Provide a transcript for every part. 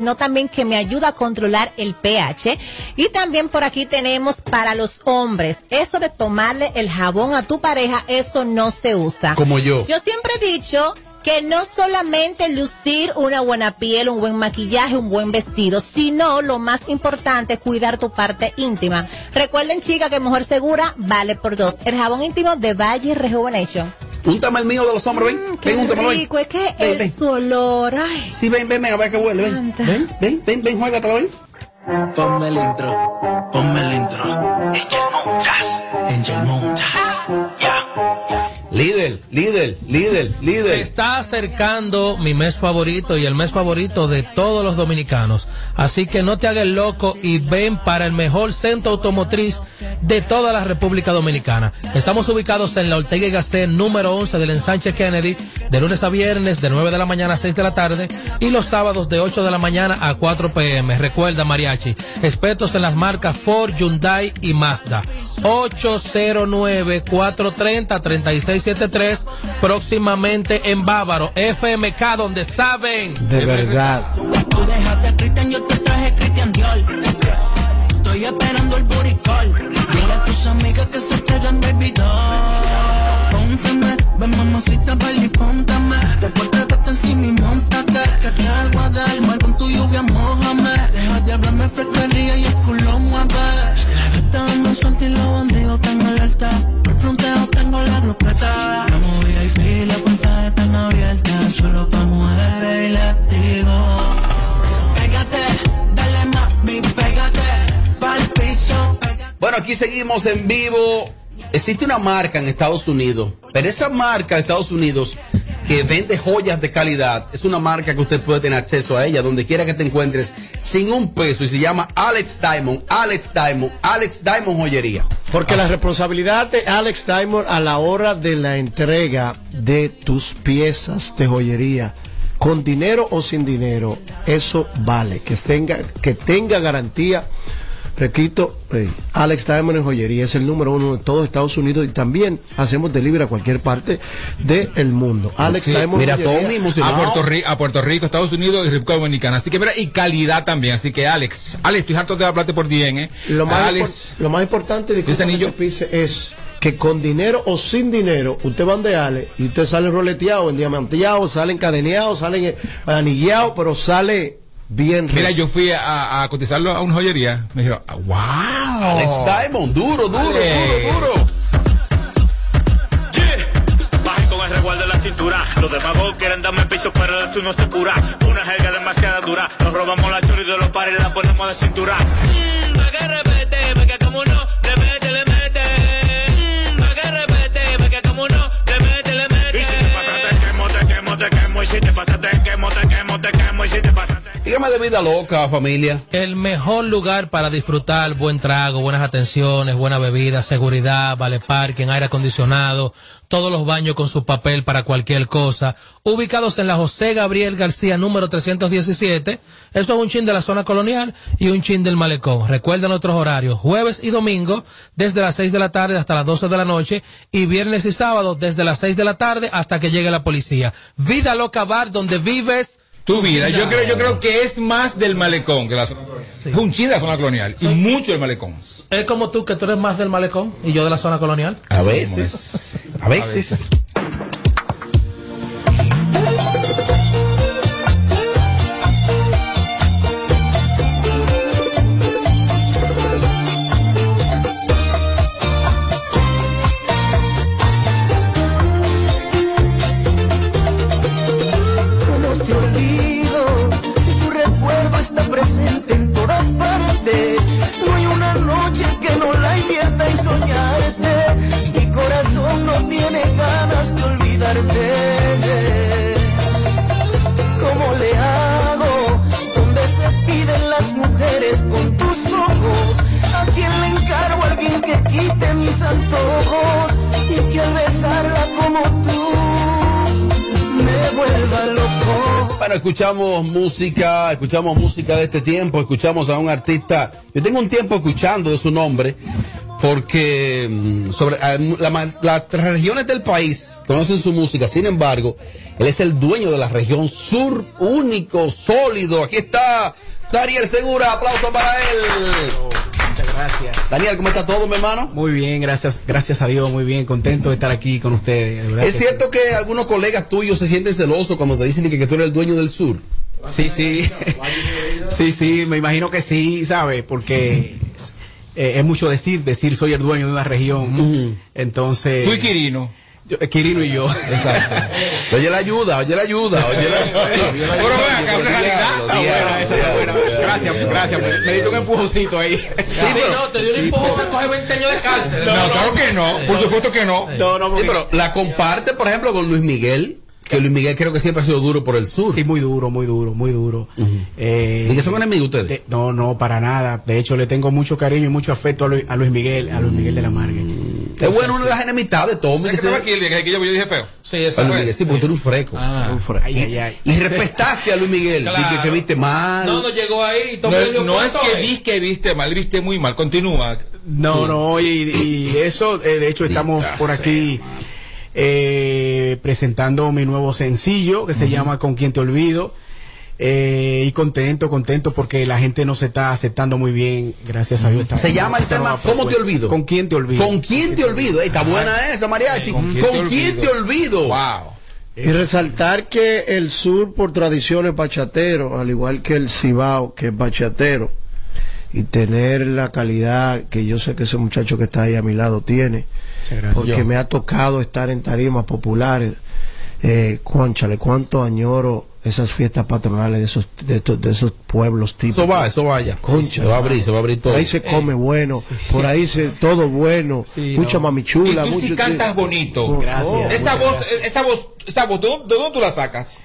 sino también que me ayuda a controlar el pH. Y también por aquí tenemos para los hombres, eso de tomarle el jabón a tu pareja, eso no se usa. Como yo. Yo siempre he dicho que no solamente lucir una buena piel, un buen maquillaje, un buen vestido, sino lo más importante, cuidar tu parte íntima. Recuerden, chicas, que mujer segura vale por dos. El jabón íntimo de Valle Rejuvenation. Úntame el mío de los hombres, ven. Mm, qué ven, úntamelo, ven. rico, es que Ven, el ven. su olor, ay. Sí, ven, ven, ven, a ver qué huele, ven. Ven, ven, ven, ven, juégatelo, ven. Ponme el intro, ponme el intro. Angel Montas, Angel Montas. Ya. Líder, líder, líder, Se líder. está acercando mi mes favorito y el mes favorito de todos los dominicanos. Así que no te hagas loco y ven para el mejor centro automotriz de toda la República Dominicana. Estamos ubicados en la Ortega y Gasset número 11 del ensanche Kennedy, de lunes a viernes de 9 de la mañana a 6 de la tarde y los sábados de 8 de la mañana a 4 pm. Recuerda, Mariachi, expertos en las marcas Ford, Hyundai y Mazda. 809-430-3673, próximamente en Bávaro, FMK, donde saben. De verdad. Tú dejaste a Cristian, yo te traje Cristian Dior. Estoy esperando el buricol. Dile a tus amigas que se traigan baby doll. Póntame, ven mamacita, baila y póntame. Después trátate encima y montate. Que te hago a dar mal con tu lluvia, mojame. Deja de hablarme fresquería y el culo mueve. La gata anda suelta y los bandidos tengo alerta. Por fronteo tengo la glopeta. Vamos VIP, la puerta está abierta. Solo pa' mujeres y latigo. Pégate, dale mami, pégate. Pa'l piso, pégate. Bueno, aquí seguimos en vivo. Existe una marca en Estados Unidos, pero esa marca de Estados Unidos que vende joyas de calidad es una marca que usted puede tener acceso a ella donde quiera que te encuentres sin un peso y se llama Alex Diamond, Alex Diamond, Alex Diamond Joyería. Porque la responsabilidad de Alex Diamond a la hora de la entrega de tus piezas de joyería, con dinero o sin dinero, eso vale. Que tenga, que tenga garantía. Requito, eh, Alex Diamond en joyería es el número uno de todo Estados Unidos y también hacemos delivery a cualquier parte del mundo. Alex Sí, Diamond Mira, Joyería. Tommy, a. Puerto, Rico, a Puerto Rico, Estados Unidos y República Dominicana. Así que mira, y calidad también. Así que Alex, Alex, estoy harto de hablarte por bien, ¿eh? Lo más, Alex, impor- lo más importante de ¿Este anillo? es que con dinero o sin dinero, usted va de Ale y usted sale roleteado, endiamanteado, sale encadeneado, sale anilleado, pero sale bien mira, yo fui a, a cotizarlo a una joyería. Me dijeron, ah, wow. Alex Diamond, duro, duro, Dale. duro, duro. Bajen con el resguardo de la cintura. Los de pago quieren darme piso, pero de eso no se cura. Una jerga demasiado dura. Nos robamos la chori de los pares y la ponemos de cintura. Mmm, pa' que repete, porque como no, le mete, le mete. Mmm, pa' que repete, porque como no, le mete, le mete. Y si te pasas, te quemo, te quemo, te quemo. Y si te pasas, te quemo, te quemo, te quemo. Y si te pasas, Dígame de vida loca, familia. El mejor lugar para disfrutar buen trago, buenas atenciones, buena bebida, seguridad, vale parking, aire acondicionado, todos los baños con su papel para cualquier cosa. Ubicados en la José Gabriel García número 317. Eso es un chin de la zona colonial y un chin del malecón. Recuerden nuestros horarios, jueves y domingo desde las 6 de la tarde hasta las 12 de la noche y viernes y sábado desde las 6 de la tarde hasta que llegue la policía. Vida Loca Bar donde vives Tu vida. Yo creo, yo creo que es más del malecón que la zona colonial. Es un chiste de la zona colonial y mucho del malecón. Es como tú, que tú eres más del malecón y yo de la zona colonial. A veces, a veces. ¿Cómo escuchamos música, escuchamos música de este tiempo, escuchamos a un artista, yo tengo un tiempo escuchando de su nombre, porque mm, sobre las regiones del país conocen su música, sin embargo, él es el dueño de la región sur, único, sólido. Aquí está Daniel Segura, aplauso para él. Gracias. Daniel, ¿cómo está todo, mi hermano? Muy bien, gracias, gracias a Dios, muy bien, contento de estar aquí con ustedes. Es cierto que algunos colegas tuyos se sienten celosos cuando te dicen que, que tú eres el dueño del sur. Sí, sí. sí, sí, me imagino que sí, ¿sabes? Porque eh, es mucho decir, decir soy el dueño de una región. Entonces. Tú y Quirino. Yo- Quirino y yo. Exacto. Oye la ayuda, oye la ayuda, oye la ayuda. Pero una realidad. Gracias, gracias. Me, diste un empujoncito ahí. Sí, no, te dio un empujón a coger 20 años de cárcel. No, claro que no. Por supuesto que no. No, no, pero la comparte, por ejemplo, con Luis Miguel, que Luis Miguel creo que siempre ha sido duro por el sur. Sí, muy duro, muy duro, muy duro. Eh, ¿Y que son enemigos ustedes? de- no, no, para nada. De hecho, le tengo mucho cariño y mucho afecto a Luis, a Luis Miguel, a Luis Miguel de la Margue. Es bueno una de las enemistades, Tommy. ¿Sabes que que estaba aquí el día que yo, dije feo? Sí, a eso. Miguel, sí, porque tú eres un freco. Ah. Ay, ay, ay. Y respetaste a Luis Miguel. Claro. Dije que viste mal. No, no llegó ahí. No, Tommy es- dio no es que que viste mal, viste muy mal. Continúa. No, no, y, y eso, eh, de hecho, estamos por aquí eh, presentando mi nuevo sencillo que se llama Con quien te olvido. Eh, y contento, contento porque la gente nos está aceptando muy bien, gracias a Dios. Está- Se llama el tema nueva ¿Cómo te propuesta. olvido? ¿Con quién te olvido? ¿Con quién te olvido? Está buena esa, mariachi. ¿Con quién, te olvido? Wow. Y resaltar que el sur por tradición es bachatero, al igual que el Cibao, que es bachatero, y tener la calidad que yo sé que ese muchacho que está ahí a mi lado tiene, porque me ha tocado estar en tarimas populares. Eh, cuánchale, cuánto añoro esas fiestas patronales de esos, de, de esos pueblos típicos. Eso va, eso vaya. Concha, se va a abrir, se va a abrir todo. Por ahí se come bueno, por ahí se todo bueno, Sí, mucha no. mami Y tú sí mucho- cantas bonito. Gracias. Esa voz, esa voz, esa voz, ¿de dónde, de dónde tú la sacas?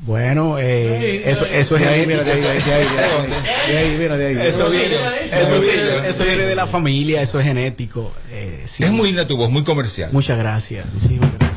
Bueno, eh, eso, eso es De ahí, mira, de ahí, de ahí, de ahí, mira, de ahí. Eso viene, eso viene. eso viene de la familia, eso es genético. Eh, sí. Es muy linda tu voz, muy comercial. Muchas gracias, muchísimas gracias.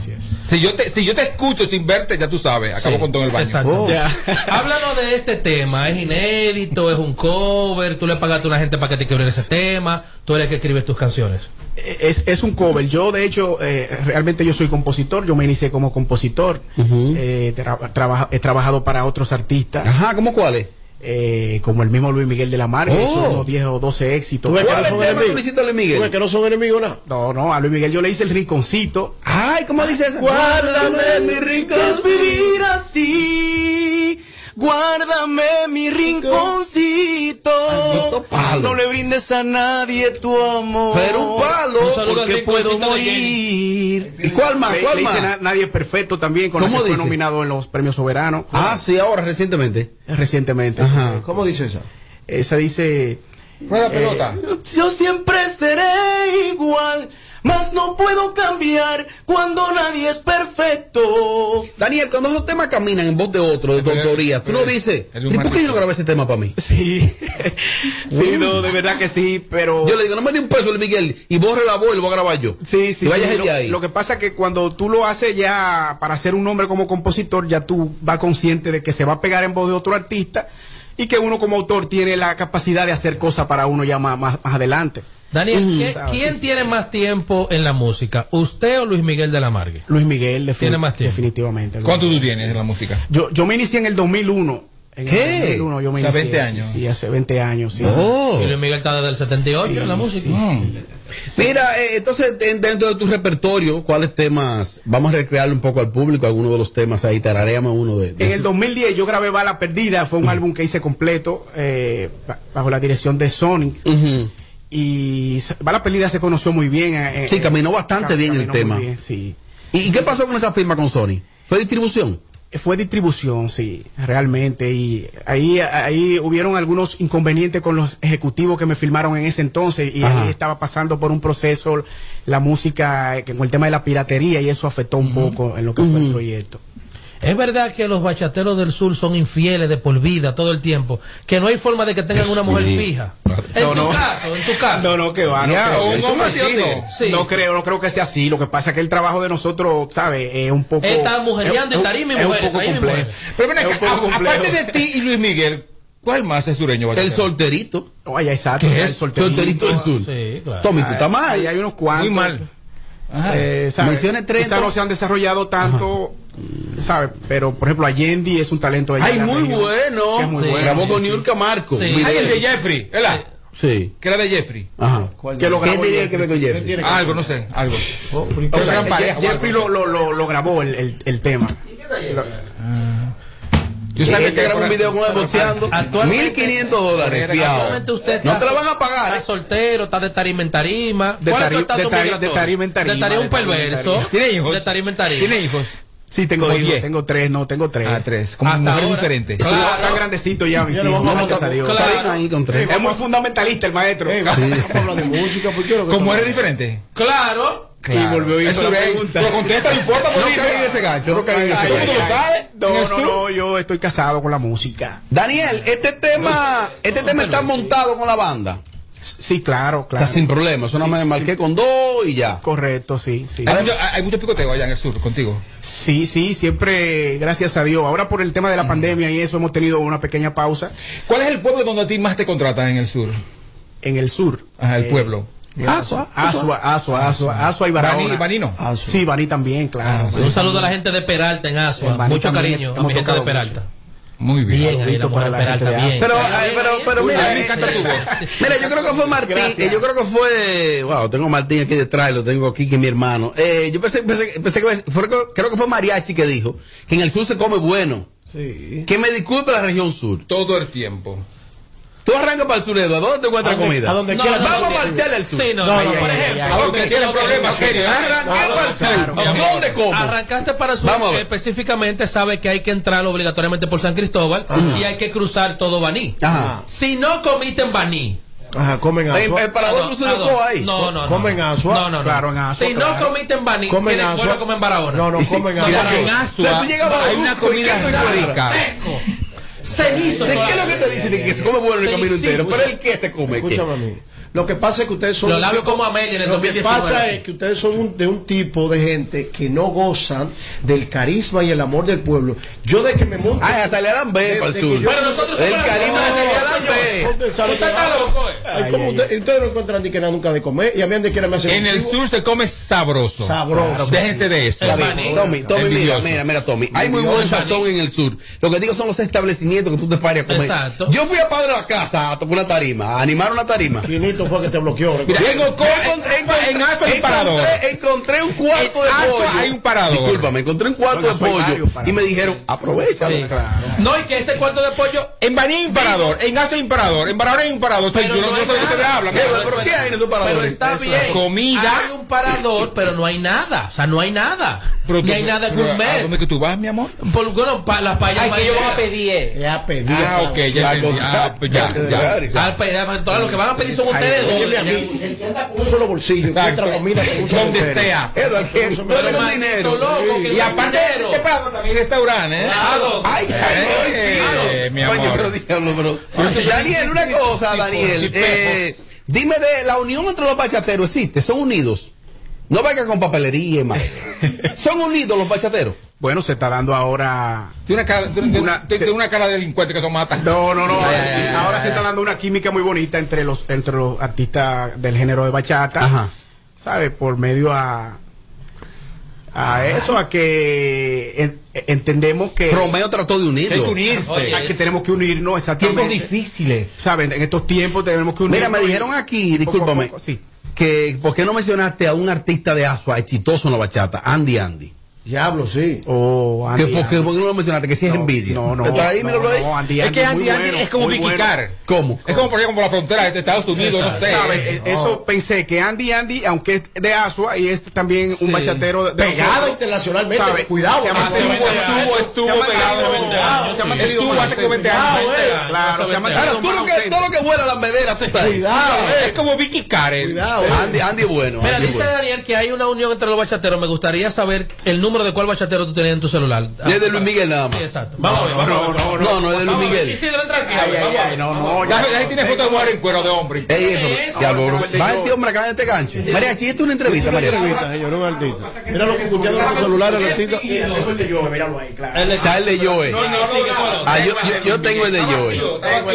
Si yo te, si yo te escucho sin verte, ya tú sabes, acabo Sí, con todo el baño. Exacto. Oh. Ya. Háblanos de este tema. ¿Es inédito? ¿Es un cover? ¿Tú le pagaste a una gente para que te quebre ese tema? ¿Tú eres el que escribes tus canciones? Es, es un cover. Yo, de hecho, eh, realmente yo soy compositor. Yo me inicié como compositor. Eh, tra- he trabajado para otros artistas, Ajá, ¿cómo cuál es? Eh, como el mismo Luis Miguel de la Mar. Oh. Hecho unos 10 o 12 éxitos. ¿Tú ves que ¿Cuál no es el son tema que enemigos? le hiciste a Luis ¿Tú ves que no son enemigos nada? No, no, a Luis Miguel yo le hice el rinconcito. Ay, ¿cómo dice esa? Guárdame mi rincón. Es vivir así. Guárdame mi rinconcito. Palo. No le brindes a nadie tu amor. Pero un palo. Un Porque puedo morir. ¿Y cuál más? Le- ¿Cuál le hice más? Na- Nadie es perfecto también, con la ¿Cómo que fue dice? nominado en los premios soberanos. Ah, sí, ahora, recientemente. Recientemente. Ajá. ¿Cómo dice esa? Esa dice. Rueda pelota. Yo siempre seré igual, mas no puedo cambiar cuando nadie es perfecto. Daniel, cuando esos temas caminan en voz de otro, de tu autoría, tú no dices, ¿y por qué yo no grabé ese tema para mí? Sí, sí, no, de verdad que sí, pero... Yo le digo, no me dé un peso, Luis Miguel, y borre la voz y lo voy a grabar yo. Sí, sí, Y vaya sí, gente lo, ahí. lo que pasa es que cuando tú lo haces ya para ser un nombre como compositor, ya tú vas consciente de que se va a pegar en voz de otro artista y que uno como autor tiene la capacidad de hacer cosas para uno ya más, más, más adelante. Daniel, ¿qué- sabes, ¿quién sí. tiene más tiempo en la música? ¿Usted o Luis Miguel de la Margue? Luis Miguel defini- Tiene más tiempo. definitivamente. ¿Cuánto tú tienes en la música? Yo, yo me inicié en el 2001. En ¿Qué? El 2001 yo me O sea, inicié, 20 sí, años. Sí, hace 20 años, sí. Oh. Y Luis Miguel está desde el 78 en la música. Mira, eh, entonces en- dentro de tu repertorio, ¿cuáles temas? Vamos a recrearle un poco al público, algunos de los temas ahí, tarareamos uno de, de En el 2010 yo grabé Bala Perdida, fue un álbum que hice completo eh, ba- bajo la dirección de Sony. Ujú. Y Bala Perdida se conoció muy bien. eh, Sí, eh, caminó bastante bien el caminó tema. bien, sí. ¿Y, y qué pasó con esa firma con Sony? ¿Fue distribución? Eh, Fue distribución, sí, realmente. Y ahí, ahí hubieron algunos inconvenientes con los ejecutivos que me filmaron en ese entonces. Y Ajá. ahí estaba pasando por un proceso la música, que con el tema de la piratería, y eso afectó un poco en lo que fue el proyecto. Es verdad que los bachateros del sur son infieles de por vida todo el tiempo, que no hay forma de que tengan una mujer fija. En No, tu no. caso, en tu caso. No, no, que va. No, Ya, creo, un eso hombre es así, así, ¿o no. Sí. No creo, no creo que sea así. Lo que pasa es que el trabajo de nosotros, ¿sabes? Es un poco. Está mujereando y tarima y es un poco complejo. Pero ven Es acá, un poco a- complejo. aparte de ti y Luis Miguel, ¿Cuál más es sureño? El solterito. Allá exacto. ¿Qué es? el solterito. Solterito del sur. Sí, claro. Tommy, tú estás mal. Ahí hay unos cuantos. Muy mal. Ajá. Eh, ¿sabes? Menciones tres, Quizá no se han desarrollado tanto, ¿sabes? Pero, por ejemplo, Allende es un talento de allá Ay, muy región, bueno. es muy Sí. bueno. Grabó con sí. Niurka Marco. Sí. Ay, el de Jeffrey, ¿verdad? Sí. Que era de Jeffrey. Ajá. Que lo ¿Qué grabó tenía que ver con Jeffrey? que- Algo, no sé, algo. Oh, ¿y O qué- sea, Jeffrey lo, lo, lo, lo grabó el, el, el tema. Yo Yo sabía que grabó un video con él boxeando. Actualmente- 1500 dólares, fiado. No te la van a pagar. Está ¿eh? soltero, está de tarima en tarima. De ¿Cuál es tari- de tari- de tarima en tarima, De tarima un de tarima en perverso. tarima. ¿Tiene hijos? De tarima en tarima. ¿Tiene hijos? Sí, tengo hijos, diez. tengo tres, no, tengo tres. Ah, tres. Como Hasta mujeres ahora. diferentes. Claro. ya Está grandecito ya, mis Ya lo hijos, vamos a gracias a Está Dios. Claro. bien ahí con tres. Es muy fundamentalista el maestro. Eh, vamos a hablar de música, ¿por qué lo que ¿Con estamos- mujeres diferentes? Claro. Y volvió y hizo la pregunta. Pero contesta, no importa. No caigan en ese gancho, no caigan en ese Ay, ¿Todo el ay, mundo lo gancho. No, no, no, yo estoy casado con la música. Daniel, este tema, este tema está montado con la banda. Sí, claro, claro. Está sin problema. Eso nada más me marqué con dos y ya. Correcto, sí, sí. Hay mucho, hay mucho picoteo allá en el sur contigo. Sí, sí, siempre, gracias a Dios. Ahora por el tema de la pandemia y eso hemos tenido una pequeña pausa ¿Cuál es el pueblo donde a ti más te contratan en el sur? en el sur. Ajá, el Eh, pueblo. Asua, Asua, Asua, Asua, Asua y Barahona. Bani, Banino. Ah, sí. Baní también, claro. Ah, sí. Un saludo a la gente de Peralta en Asua. Mucho también cariño a mi gente de Peralta. Muy bien. Bien, ahí la para la Peralta, bien. Pero, ay, pero, pero mira, eh. Mira, yo creo que fue Martín, eh, yo creo que fue, wow, tengo a Martín aquí detrás, lo tengo aquí que es mi hermano. Eh, yo pensé, pensé, pensé que fue, creo que fue Mariachi que dijo que en el sur se come bueno. Sí. Que me disculpe la región sur. Todo el tiempo. Tú arrancas para el sur, Edu, ¿a dónde te encuentras A comida? a donde No, quiera. no, Vamos no, a marcharle al sur. Sí, no, No, no, no, por ejemplo. Ok, tiene problemas serios, ¿eh? No, para el sur. claro. ¿Dónde como? Arrancaste para el sur, Vamos a ver. que específicamente sabe que hay que entrar obligatoriamente por San Cristóbal y hay que cruzar todo Baní. Ajá. Si no comiste en Baní. Ajá, comen En, asua. en Parador Cruce no, de Coa ahí. No, no, no. Comen asua. No, no, no. Claro, en Asua, Si no comiste en Baní, Comen tienes asua. vuelve a comer en Barahona. No, no, comen. Mira, en O sea, Asua tú llegabas a hay una y comida rica. Cenizo. ¿De qué es lo que te dicen? De que se come bueno el camino entero. Pero el que se come, ¿qué? Escúchame a mí. Lo que pasa es que ustedes son. Los labios como Amelia en el Lo que 2019. pasa es que ustedes son un- de un tipo de gente que no gozan del carisma y el amor del pueblo. Yo de que me monto. Ah, a Saliarán B De- para el de sur. que yo- Pero nosotros El carisma de No. Usted que- está loco, eh. Ay, ¿cómo usted- ustedes no encuentran ni que nada nunca de comer y a mí donde quiera me hacen En el sur se come sabroso. Sabroso. Déjense de eso. Maní. Tommy, Tommy, mira, mira, mira, Tommy. Hay muy buen sazón en el sur. Lo que digo son los establecimientos que tú te pares a comer. Exacto. Yo fui a Padre de la Casa a tocar una tarima, a animar una tarima. Fue que te bloqueó. Mira, en Ocoa, Encontré, encontré- en Asua hay un parador. encontré- encontré un cuarto de pollo. hay un parador. Discúlpame, encontré un cuarto Bueno, de pollo y me dijeron, aprovecha. Sí. No, y que ese cuarto de pollo. En Baní hay un parador, en Asua hay un parador, en Barahona hay un parador. Pero yo no, sé de qué ustedes nada. hablan. Pero, pero ¿qué hay en esos paradores? Pero está bien. Comida. Hay un parador, pero no hay nada. O sea, no hay nada. Pero Ni tú- hay nada pero, ¿A gourmet. dónde que tú vas, mi amor? Por, bueno, pa, las payas. Ay, que a pedir. Ya pedí. Ah, ok, ya entendí. Ah, pues ya, ya. Al pedir, todos los que van a pedir son ustedes El que anda con un solo bolsillo, con un solo Donde bolsillo. sea. Edward, que tú eres con dinero. loco, que Y aparte este parador también hay restaurante, ¿eh? Claro. Ay, ay, mi Coño, amor. pero diablo, pero. Daniel, una cosa, Daniel. eh, dime de la unión entre los bachateros existe, son unidos. No vaya con papelería y más. Son unidos los bachateros. Bueno, se está dando ahora. Tiene una cara, tiene Una- tiene una cara de delincuente que son matas. No, no, no. ahora se está dando una química muy bonita entre los entre los artistas del género de bachata. Ajá. ¿Sabe? Por medio a a eso, a que en- entendemos que Romeo trató de Hay que unirlo. unirse. Oye, a que tenemos que unirnos Tiempos exactamente. difíciles. ¿Saben? En estos tiempos tenemos que unirnos. Mira, me dijeron aquí, Poco discúlpame, poco, sí. que ¿por qué no mencionaste a un artista de Asua exitoso en la bachata, Andy Andy? Diablo, sí. Oh, ¿Que Andy, por, qué, Andy. por qué no lo mencionaste? Que si es No, envidia. No, no. ¿Está ahí? no, Míralo ahí. no, Andy, Es que Andy Andy bueno, es como Vicky bueno. Carr. ¿Cómo? Es como por ejemplo como la frontera de Estados Unidos, no sé. ¿Sabe? Eh, Eso pensé que Andy Andy, aunque es de Asua y es también un Sí. bachatero de, Pegado internacionalmente. ¿sabe? Cuidado. Se ha Estuvo, estuvo, estuvo pegado. mantenido 20 años, se ha mantenido Estuvo hace como 20 Ah, años. güey. Claro, se ha mantenido todo lo que vuela la medera, tú estás ahí. Cuidado, eh. Es como Vicky Carr. Cuidado. eh. Andy, Andy es bueno. Mira, dice. Daniel que hay una unión entre los bachateros. Me gustaría saber el número número de cuál bachatero tú tenías en tu celular. Es de Luis Miguel nada más. Sí, exacto. Vamos a ver, vamos a ver. No, no, es de Luis. Miguel. Aquí. a Ay, no, no. Ya, ahí tiene foto de mujer en cuero de hombre. Ey, pero, no, no, va no. este hombre acá en este gancho. María, aquí es una entrevista, María. Entrevista, señor, artista. Mira lo que escuchando en su celular, de- Está el de Joe. No, no. Ah, yo, yo tengo el de Joe.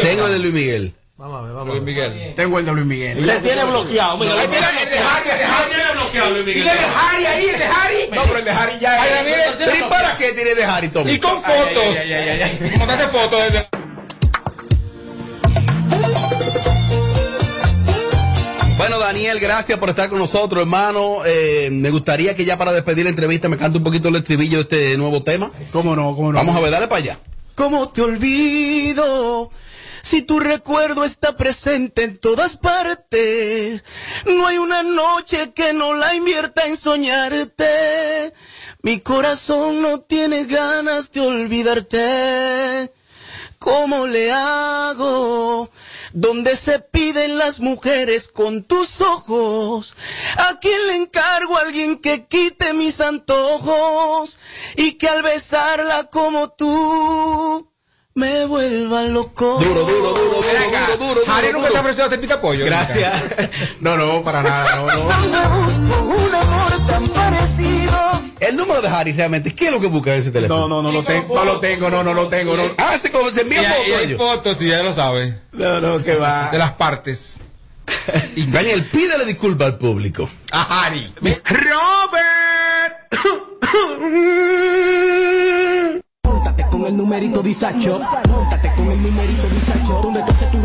Tengo el de Luis Miguel. Vamos a ver, vamos a Luis. Miguel. Tengo el de Luis Miguel. Le tiene bloqueado. Mira, le tiene el de Harry, el de Harry. tiene bloqueado Luis Miguel. Tiene el de Harry ahí, el de Harry. No, pero el de Harry ya Ay, es. Daniel, ¿Pero y para qué tiene de Harry Tommy? Y con fotos. Como te hace fotos desde- Bueno, Daniel, gracias por estar con nosotros, hermano. Eh, me gustaría que ya para despedir la entrevista me cante un poquito el estribillo de este nuevo tema. ¿Cómo no? ¿Cómo no? Vamos a ver, dale para allá. ¿Cómo te olvido? Si tu recuerdo está presente en todas partes, no hay una noche que no la invierta en soñarte. Mi corazón no tiene ganas de olvidarte. ¿Cómo le hago? Donde se piden las mujeres con tus ojos. ¿A quién le encargo a alguien que quite mis antojos? Y que al besarla como tú me vuelva loco. Duro, duro, duro, Ven duro, duro, duro, nunca te ha duro. ofrecido hacer pica pollo. Gracias. No, no, para nada. No, no. ¿Dónde busco un amor tan parecido? El número de Harry realmente, ¿qué es lo que busca en ese teléfono? No, no, no lo tengo. No lo tengo, no, no lo tengo. No, Ah, se, como se envía fotos hay fotos, y ya lo sabe. no, no, que va. De las partes. Daniel, pídele disculpa al público. A Harry. Póntate con el numerito disacho. Póntate con el numerito disacho. Donde tú haces tu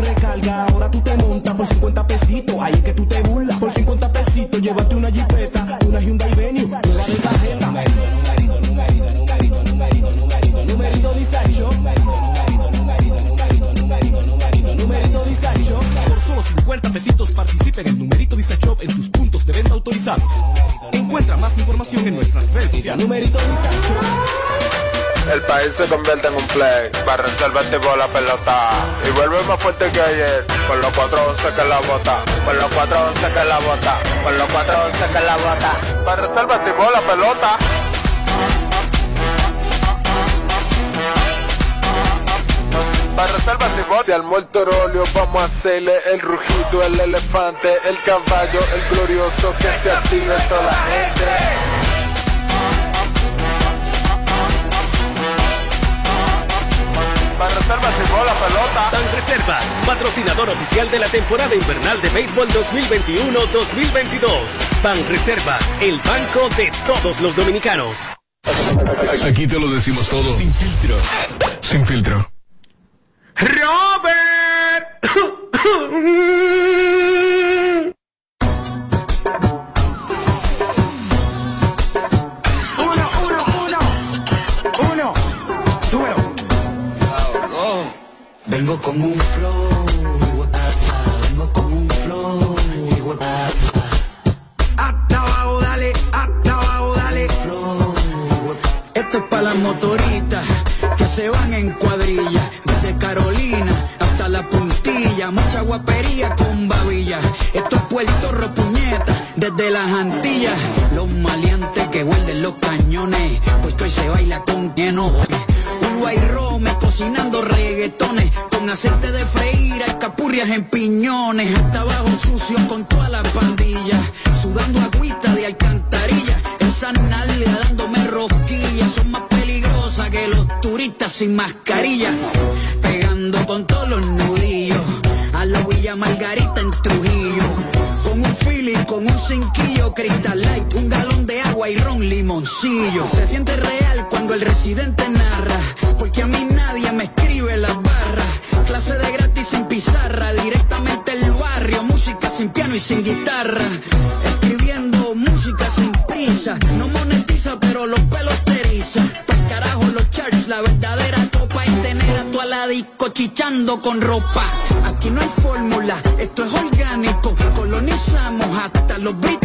País se convierte en un play. Para reservarte por la pelota. Y vuelve más fuerte que ayer. Por los 411 que la bota. Por los 411 que la bota. Por los 411 que la bota. Para reservarte por la pelota. Si al muerto óleo vamos a hacerle el rugido, el elefante, el caballo, el glorioso que se active toda la gente. Por la pelota. Ban Reservas, patrocinador oficial de la temporada invernal de béisbol 2021-2022. Ban Reservas, el banco de todos los dominicanos. Aquí te lo decimos todo. Sin filtro. Sin filtro. Uno, Vengo con un flow. ah, ah, Vengo con un flow. ah, ah. Hasta abajo, dale. Hasta abajo, dale. Flow. Esto es para las motoritas que se van en cuadrilla. Desde Carolina hasta la puntilla. Mucha guapería con babilla. Esto es Puerto Ropuñeta. Desde las Antillas. Los maleantes que guarden los cañones. Porque hoy se baila con lleno. Y cocinando reggaetones. Con aceite de freír, escapurrias en piñones. Hasta abajo sucio con toda la pandilla. Sudando agüita de alcantarilla. Esa nalga dándome rosquillas. Son más peligrosas que los turistas sin mascarilla. Pegando con todos los nudillos. A la Villa Margarita en Trujillo. Con un feeling, con un cinquillo, Crystal Light, un galón agua y ron limoncillo. Se siente real cuando el residente narra, porque a mí nadie me escribe las barras. Clase de gratis sin pizarra, directamente el barrio, música sin piano y sin guitarra. Escribiendo música sin prisa, no monetiza pero los pelos te eriza. Pa'l carajo los charts, la verdadera copa es tener a tu aladico chichando con ropa. Aquí no hay fórmula, esto es orgánico. Colonizamos hasta los británicos.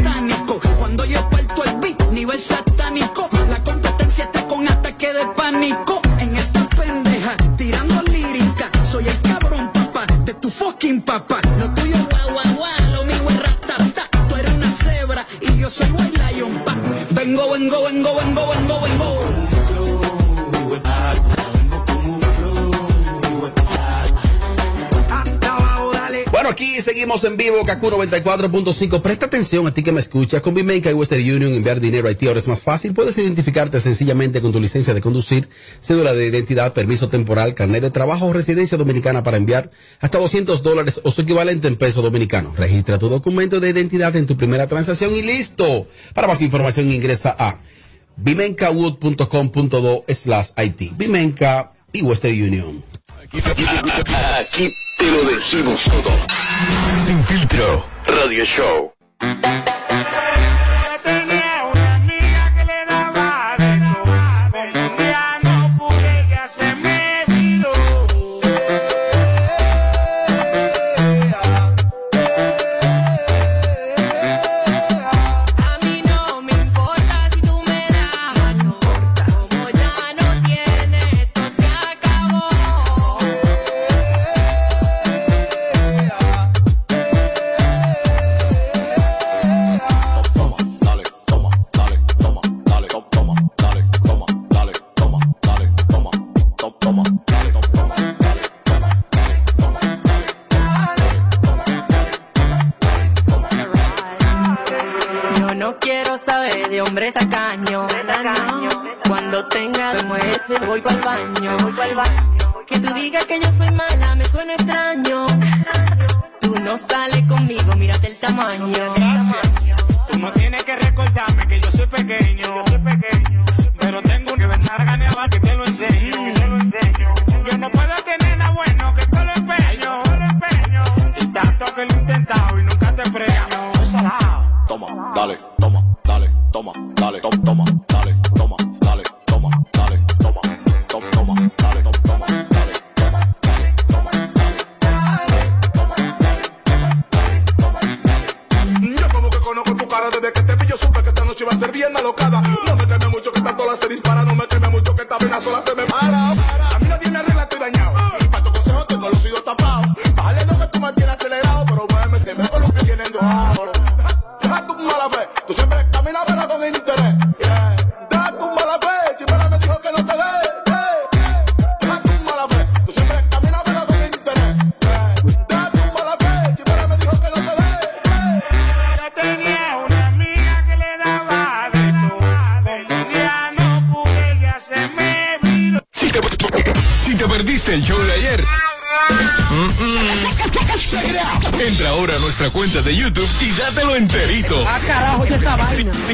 Seguimos en vivo, Kaku 94.5. Presta atención a ti que me escuchas. Con Bimenca y Western Union, enviar dinero a Haití ahora es más fácil. Puedes identificarte sencillamente con tu licencia de conducir, cédula de identidad, permiso temporal, carnet de trabajo o residencia dominicana para enviar hasta 200 dólares o su equivalente en peso dominicano. Registra tu documento de identidad en tu primera transacción y listo. Para más información ingresa a bimencawood.com.do slash IT. Bimenca y Western Union. Aquí te lo decimos todo. Sin filtro. Radio Show.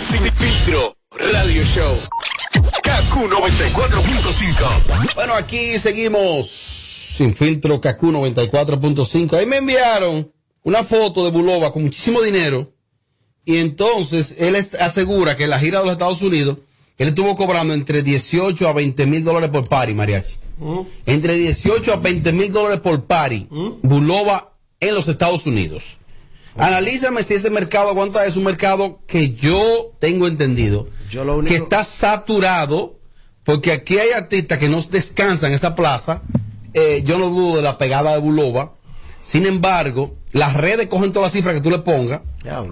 Sin, filtro, Radio Show. KQ 94.5. Bueno, aquí seguimos sin filtro Kaku 94.5. Ahí me enviaron una foto de Bulova con muchísimo dinero. Y entonces él asegura que en la gira de los Estados Unidos, él estuvo cobrando entre 18 a 20 mil dólares por pari, mariachi. Entre 18 a 20 mil dólares por pari, Bulova en los Estados Unidos. Analízame si ese mercado aguanta, es un mercado que yo tengo entendido Yo lo único- que está saturado, porque aquí hay artistas que no descansan en esa plaza. Eh, yo no dudo de la pegada de Bulova. Sin embargo, las redes cogen todas las cifras que tú le pongas.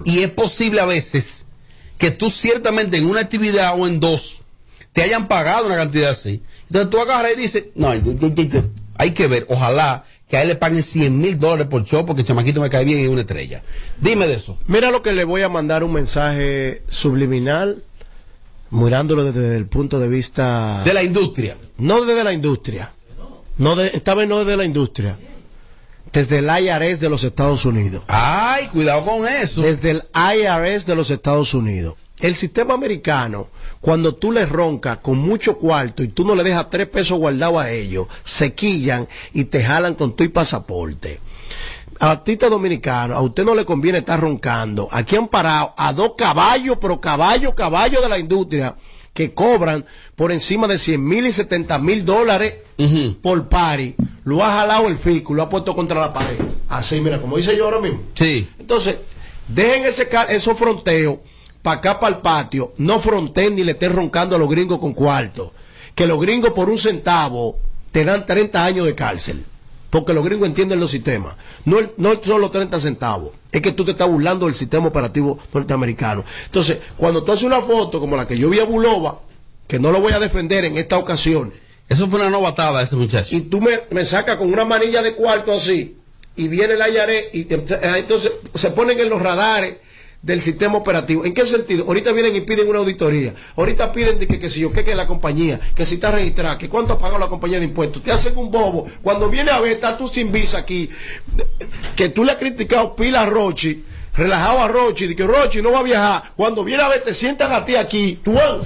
Y es posible a veces que tú ciertamente en una actividad o en dos te hayan pagado una cantidad así. Entonces tú agarras y dices, no, hay que ver, ojalá que a él le paguen 100 mil dólares por show porque el chamaquito me cae bien y es una estrella. Dime de eso. Mira lo que le voy a mandar un mensaje subliminal, mirándolo desde el punto de vista... De la industria. No desde la industria. No de, esta vez no desde la industria. Desde el IRS de los Estados Unidos. Ay, cuidado con eso. Desde el IRS de los Estados Unidos. El sistema americano, cuando tú le roncas con mucho cuarto y tú no le dejas tres pesos guardados a ellos, se quillan y te jalan con tu y pasaporte. Artista dominicano, a usted no le conviene estar roncando. Aquí han parado a dos caballos, pero caballos, caballos de la industria, que cobran por encima de 100 mil y 70 mil dólares por pari. Lo ha jalado el fisco, lo ha puesto contra la pared. Así, mira, como dice yo ahora mismo. Sí. Entonces, dejen ese esos fronteos para acá, para el patio. No fronteen ni le estén roncando a los gringos con cuarto. Que los gringos por un centavo te dan 30 años de cárcel. Porque los gringos entienden los sistemas. No, no son los 30 centavos. Es que tú te estás burlando del sistema operativo norteamericano. Entonces, cuando tú haces una foto como la que yo vi a Bulova, que no lo voy a defender en esta ocasión, Eso fue una novatada ese muchacho. y tú me, me sacas con una manilla de cuarto así, y viene la IARE y te- eh, entonces se ponen en los radares del sistema operativo. ¿En qué sentido? Ahorita vienen y piden una auditoría. Ahorita piden de que, que si yo, que, que la compañía, que si está registrada, que cuánto ha pagado la compañía de impuestos. Te hacen un bobo. Cuando viene a ver, estás tú sin visa aquí. Que tú le has criticado pila a Rochi, relajado a Rochi, de que Rochi no va a viajar. Cuando viene a ver, te sientan a ti aquí, tú ah,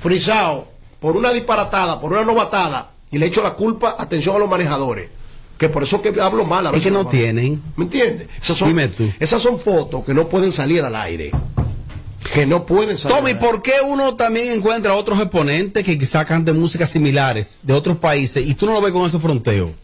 frisado, por una disparatada, por una novatada, y le echo la culpa, atención a los manejadores. Que por eso que hablo mal a Es veces que no tienen. ¿Me entiendes? Esas son, Dime tú. esas son fotos que no pueden salir al aire. Que no pueden salir. Tommy, al aire. ¿por qué uno también encuentra otros exponentes que quizás canten músicas similares de otros países y tú no lo ves con ese fronteo?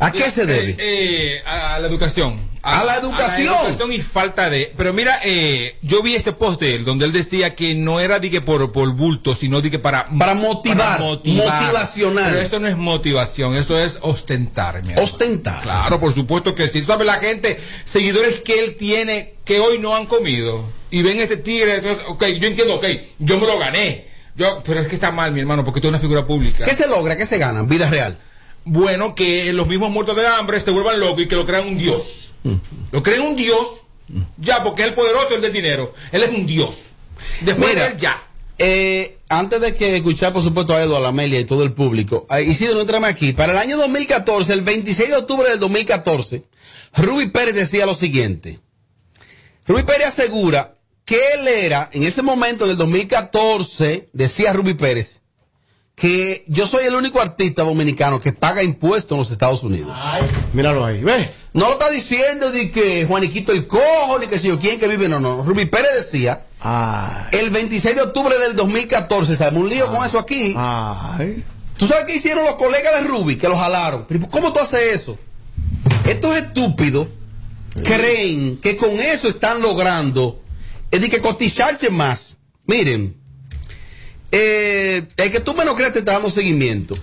¿A qué se debe? Eh, eh, a, a la educación. A la educación. A la educación y falta de. Pero mira, eh, yo vi ese post de él donde él decía que no era de que por, por bulto, sino de que para. Para motivar, motivacional. Pero esto no es motivación, eso es ostentar, mi. Ostentar. Claro, por supuesto que sí. ¿Sabe la gente? Seguidores que él tiene que hoy no han comido. Y ven este tigre, entonces, ok, yo entiendo, ok, yo me lo gané. Yo, pero es que está mal, mi hermano, porque tú eres una figura pública. ¿Qué se logra? ¿Qué se gana? Vida real. Bueno, que los mismos muertos de hambre se vuelvan locos y que lo crean un dios. Lo creen un dios, ya, porque es el poderoso, el del dinero. Él es un dios. Después Mira, de él, ya. Eh, antes de que escuchar, por supuesto, a Eduardo, a Amelia y todo el público, eh, Isidro, entrame aquí. Para el año 2014, el 26 de octubre del 2014, Ruby Pérez decía lo siguiente. Ruby Pérez asegura que él era, en ese momento, en el 2014, decía Ruby Pérez, que yo soy el único artista dominicano que paga impuestos en los Estados Unidos. Míralo ahí, ve. No lo está diciendo de que Juaniquito el Cojo, ni que si yo quién que vive, no, no. Ruby Pérez decía, el 26 de octubre del 2014, se armó un lío con eso aquí. Ay. ¿Tú sabes qué hicieron los colegas de Ruby? Que lo jalaron. ¿Cómo tú haces eso? Estos estúpidos creen que con eso están logrando es de que cotizarse más. Miren, eh, el que tú menos crees te está dando seguimiento.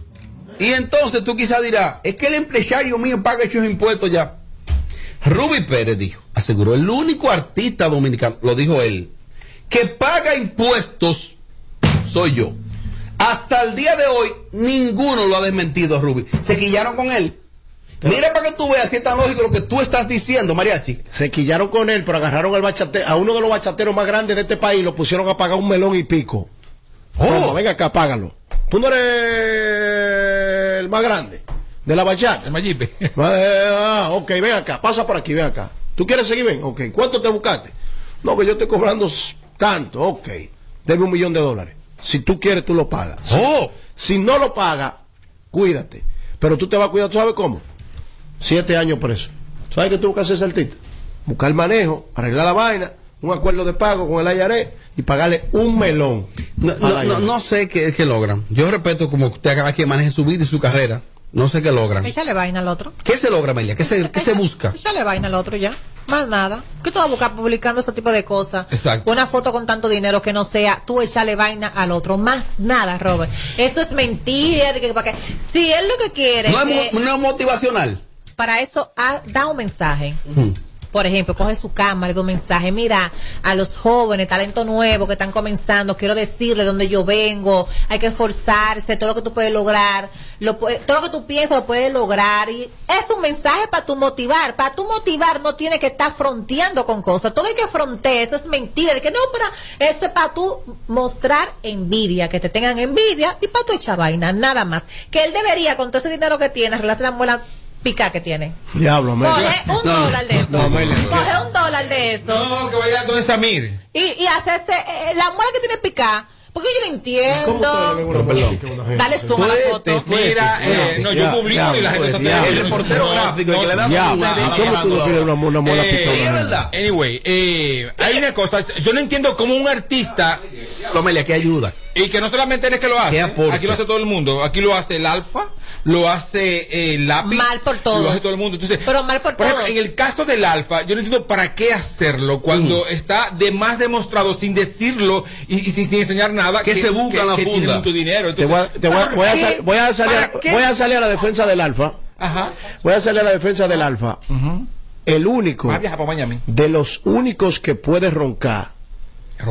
Y entonces tú quizás dirás, es que el empresario mío paga esos impuestos ya. Ruby Pérez dijo, aseguró, el único artista dominicano, lo dijo él, que paga impuestos soy yo. Hasta el día de hoy, ninguno lo ha desmentido a Ruby. Se quillaron con él. Mira para que tú veas si es tan lógico lo que tú estás diciendo, Mariachi. Se quillaron con él, pero agarraron al bachate- a uno de los bachateros más grandes de este país, lo pusieron a pagar un melón y pico. Toma, venga acá, págalo. Tú no eres el más grande de la bachata. El Mayipe. Ah, ok, ven acá, pasa por aquí, ven acá. ¿Tú quieres seguir? Ven, ok. ¿Cuánto te buscaste? No, que yo estoy cobrando tanto, ok. Debe un millón de dólares. Si tú quieres, tú lo pagas. Oh. Si no lo pagas, cuídate. Pero tú te vas a cuidar, ¿tú sabes cómo? Siete años preso. ¿Sabes qué tuvo que hacer ese artista? Buscar manejo, arreglar la vaina, un acuerdo de pago con el IRE y pagarle un melón. No, no, no, no sé qué, qué logran. Yo respeto como usted cada quien maneje su vida y su carrera. No sé qué logran. Échale vaina al otro. ¿Qué se logra, Amelia? ¿Qué se, qué se busca? Échale vaina al otro ya. Más nada. ¿Qué tú vas a buscar publicando ese tipo de cosas? Exacto. Una foto con tanto dinero que no sea tú echarle vaina al otro. Más nada, Robert. Eso es mentira. De que, para que, si él lo que quiere No es es, mo- no es motivacional. para eso ha- da un mensaje. Por ejemplo, coge su cámara y un mensaje. Mira, a los jóvenes, talento nuevo que están comenzando, quiero decirle dónde yo vengo, hay que esforzarse, todo lo que tú puedes lograr, lo todo lo que tú piensas lo puedes lograr. Y es un mensaje para tu motivar. Para tu motivar no tiene que estar fronteando con cosas. Todo hay que frontear, eso es mentira. De que no, pero eso es para tú mostrar envidia, que te tengan envidia y para tu echar vaina, nada más. Que él debería, con todo ese dinero que tiene, muela pica que tiene. Diablo. Coge un dólar de eso. No, Amelia. Coge un dólar de eso. No, que vaya donde Samir. Y, y hacerse eh, la muela que tiene pica. Porque yo no entiendo. Dale zoom a la foto. Mira, eh, no, yo publico y la gente se hace- El reportero gráfico, el que le da Ya, ¿cómo una, muela Eh, verdad. Anyway, eh, hay una cosa, yo no entiendo cómo un artista, Diablo, Amelia, que ayuda. Y que no solamente él es que lo hace, aquí lo hace todo el mundo, aquí lo hace el Alfa, lo hace el lápiz, Mal por todos. lo hace todo el mundo. Entonces, Pero mal por todos. en el caso del Alfa, yo no entiendo para qué hacerlo cuando Mm. está de más demostrado sin decirlo y, y sin, sin enseñar nada Que se busca en la que tiene funda. mucho dinero. Te voy a, te voy a- voy a ¿para sal- qué? voy a salir, a salir a la defensa del Alfa. Ajá. Voy a salir a la defensa del Alfa. El único Va a viajar para Miami. de los únicos que puede roncar,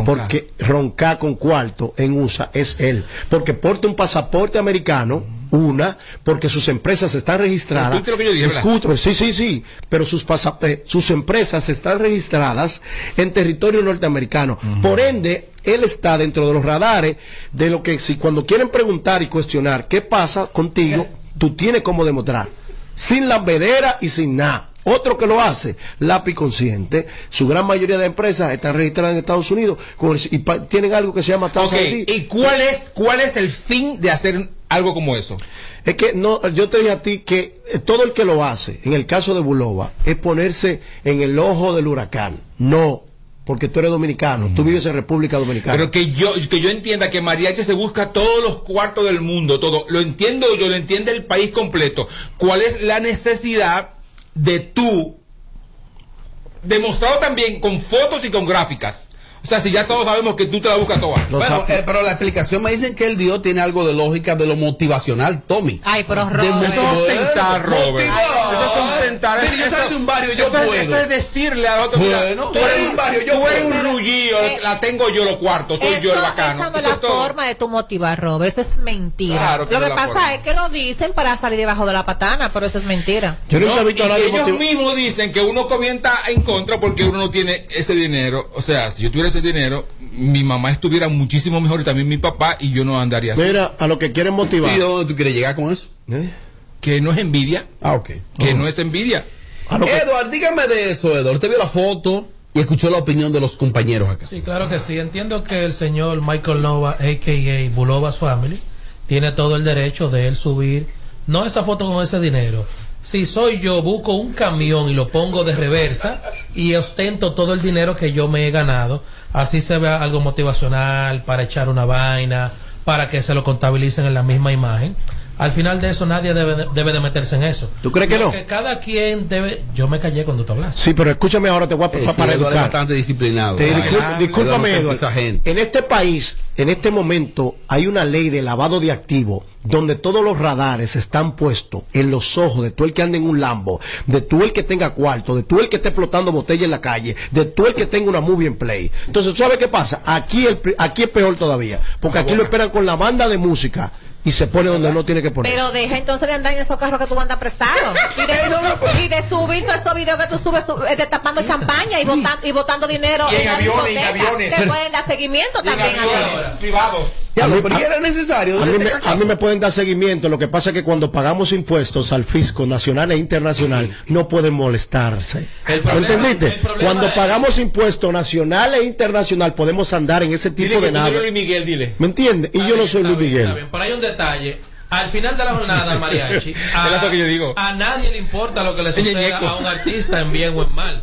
Porque roncar con cuarto en USA es él, porque porta un pasaporte americano, Una, porque sus empresas están registradas. Lo que yo dije, ¿verdad? Escúchame, sí, sí, sí. Pero sus, eh, sus empresas están registradas en territorio norteamericano. Por ende, él está dentro de los radares de lo que si cuando quieren preguntar y cuestionar qué pasa contigo, tú tienes cómo demostrar. Sin lambedera y sin nada. Otro que lo hace, lápiz consciente. Su gran mayoría de empresas están registradas en Estados Unidos con el- y pa- tienen algo que se llama tasa. ¿y cuál es, cuál es el fin de hacer algo como eso? Es que no, yo te dije a ti que eh, todo el que lo hace, en el caso de Bulova, es ponerse en el ojo del huracán. No, porque tú eres dominicano, tú vives en República Dominicana. Pero que yo, que yo entienda que Mariachi se busca todos los cuartos del mundo, todo. Lo entiendo yo, lo entiende el país completo. ¿Cuál es la necesidad de tú, demostrado también con fotos y con gráficas? O sea, si ya todos sabemos que tú te la buscas toda. Bueno, eh, pero la explicación me dicen que él dio tiene algo de lógica de lo motivacional, Tommy. Ay, pero De Robert. Eso es ostentar, Robert. Eso es ostentar. Mire, yo Eso- soy de un barrio, yo eso es- puedo. Eso es decirle al otro, mira, Bueno, tú eres un barrio, yo tú eres un rullillo, la tengo yo los cuartos, soy yo el bacano. Esa no es la todo. forma de tu motivar, Robert. Eso es mentira. Claro que lo que pasa forma. es que lo dicen para salir debajo de la patana, pero eso es mentira. Yo nunca No, he visto a nadie ellos mismos dicen que uno comienza en contra porque uno no tiene ese dinero. O sea, si yo tuviera ese dinero, mi mamá estuviera muchísimo mejor y también mi papá y yo no andaría así. Mira, a lo que quieren motivar. ¿Y dónde tú quieres llegar con eso? ¿eh? Que no es envidia, Ah, ok. que no es envidia. A lo que- Edward, dígame de eso, Edward. Usted vio la foto y escuchó la opinión de los compañeros acá. Sí, claro que sí. Entiendo que el señor Michael Nova, a.k.a. Bulova's Family, tiene todo el derecho de él subir, no esa foto con ese dinero. Si soy yo, busco un camión y lo pongo de reversa y ostento todo el dinero que yo me he ganado. Así se ve algo motivacional para echar una vaina, para que se lo contabilicen en la misma imagen. Al final de eso nadie debe de, debe de meterse en eso. ¿Tú crees que Lo no? Que cada quien debe... Yo me callé cuando tú hablaste. Sí, pero escúchame ahora, te voy a Eh, pa- sí, para es educar. bastante disciplinado. Te discúlpame, esa gente. En este país, en este momento, hay una ley de lavado de activos donde todos los radares están puestos en los ojos de tú el que anda en un Lambo, de tú el que tenga cuarto, de tú el que esté explotando botella en la calle, de tú el que tenga una movie en play. Entonces, ¿sabes qué pasa? Aquí, el, pri- aquí es peor todavía, porque aquí lo esperan con la banda de música y se pone donde no tiene que poner. Pero deja entonces de andar en esos carros que tú andas prestado. Y de, y de subir todos esos videos que tú subes su- eh, de tapando champaña y, botan- y botando dinero Y en la aviones, en discoteca. aviones. Te pueden dar seguimiento Y en también a aviones privados. Ya, pero ¿y era necesario? A mí, ¿Desde me, qué a acaso? mí me pueden dar seguimiento, lo que pasa es que cuando pagamos impuestos al fisco nacional e internacional no pueden molestarse. El ¿Me problema- entendiste? el Cuando es- pagamos impuestos nacional e internacional podemos andar en ese Dile tipo que de nada. Luis Miguel, dile. ¿Me entiendes? Y Está yo no soy Luis bien, Miguel. bien. Pero hay un detalle. Al final de la jornada, mariachi, Es lo que yo digo. a nadie le importa lo que le suceda a un artista en bien o en mal.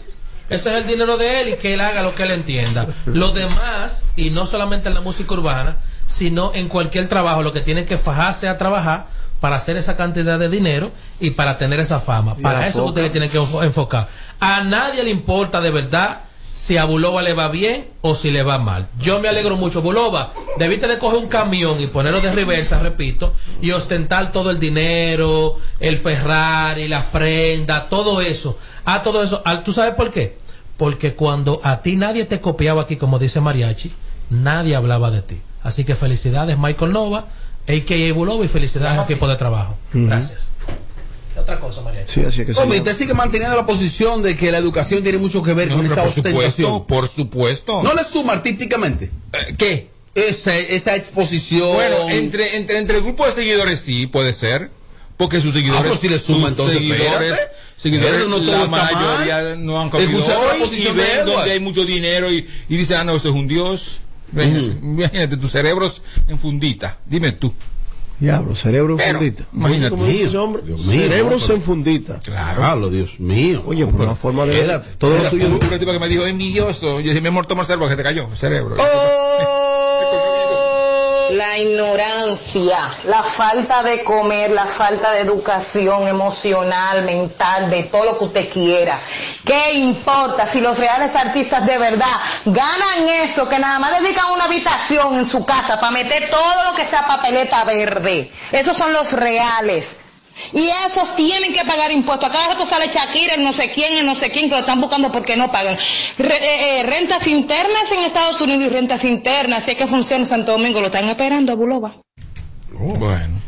Ese es el dinero de él y que él haga lo que él entienda. Lo demás, y no solamente en la música urbana, sino en cualquier trabajo, lo que tienen que fajarse a trabajar para hacer esa cantidad de dinero y para tener esa fama. Y Para eso ustedes tienen que enfo- enfocar. A nadie le importa de verdad si a Bulova le va bien o si le va mal. Yo me alegro mucho. Bulova, debiste de coger un camión y ponerlo de reversa, repito, y ostentar todo el dinero, el Ferrari, las prendas, todo eso. A todo eso. Al- ¿Tú sabes por qué? Porque cuando a ti nadie te copiaba aquí, como dice Mariachi, nadie hablaba de ti. Así que felicidades, Michael Nova, a.k.a. Bulova, y felicidades en tiempo de trabajo. Gracias. ¿Qué otra cosa, Mariachi? Sí, así que sí. Tommy, usted sigue manteniendo la posición de que la educación tiene mucho que ver No, con esa por supuesto, ostentación. por supuesto. ¿No le suma artísticamente Eh, ¿Qué? esa, esa exposición? Bueno, entre, entre, entre el grupo de seguidores sí, puede ser. Porque sus seguidores. Ah, pues si le suma, entonces, seguidores, seguidores no todo la está mal. mayoría no han la hoy posición y ven donde hay mucho dinero y, y dicen, ah, no, eso es un dios. Imagínate, imagínate, tus cerebros en fundita. Dime tú. Diablo, cerebro en Pero, fundita. imagínate. Dios mío, Cerebros no, pero- en fundita. Claro, Dios mío. Oye, por una forma de espérate, todo lo tuyo. Un tipo que me dijo, es milloso. Yo dije, mi amor, toma cerebro, que te cayó, cerebro. La ignorancia, la falta de comer, la falta de educación emocional, mental, de todo lo que usted quiera. ¿Qué importa si los reales artistas de verdad ganan eso, que nada más dedican una habitación en su casa para meter todo lo que sea papeleta verde? Esos son los reales. Y esos tienen que pagar impuestos. A cada rato sale Shakira, el no sé quién, el no sé quién, que lo están buscando porque no pagan. Re- eh, eh, rentas internas en Estados Unidos y rentas internas. Si es que funciona en Santo Domingo, lo están esperando a Bulova. Bueno.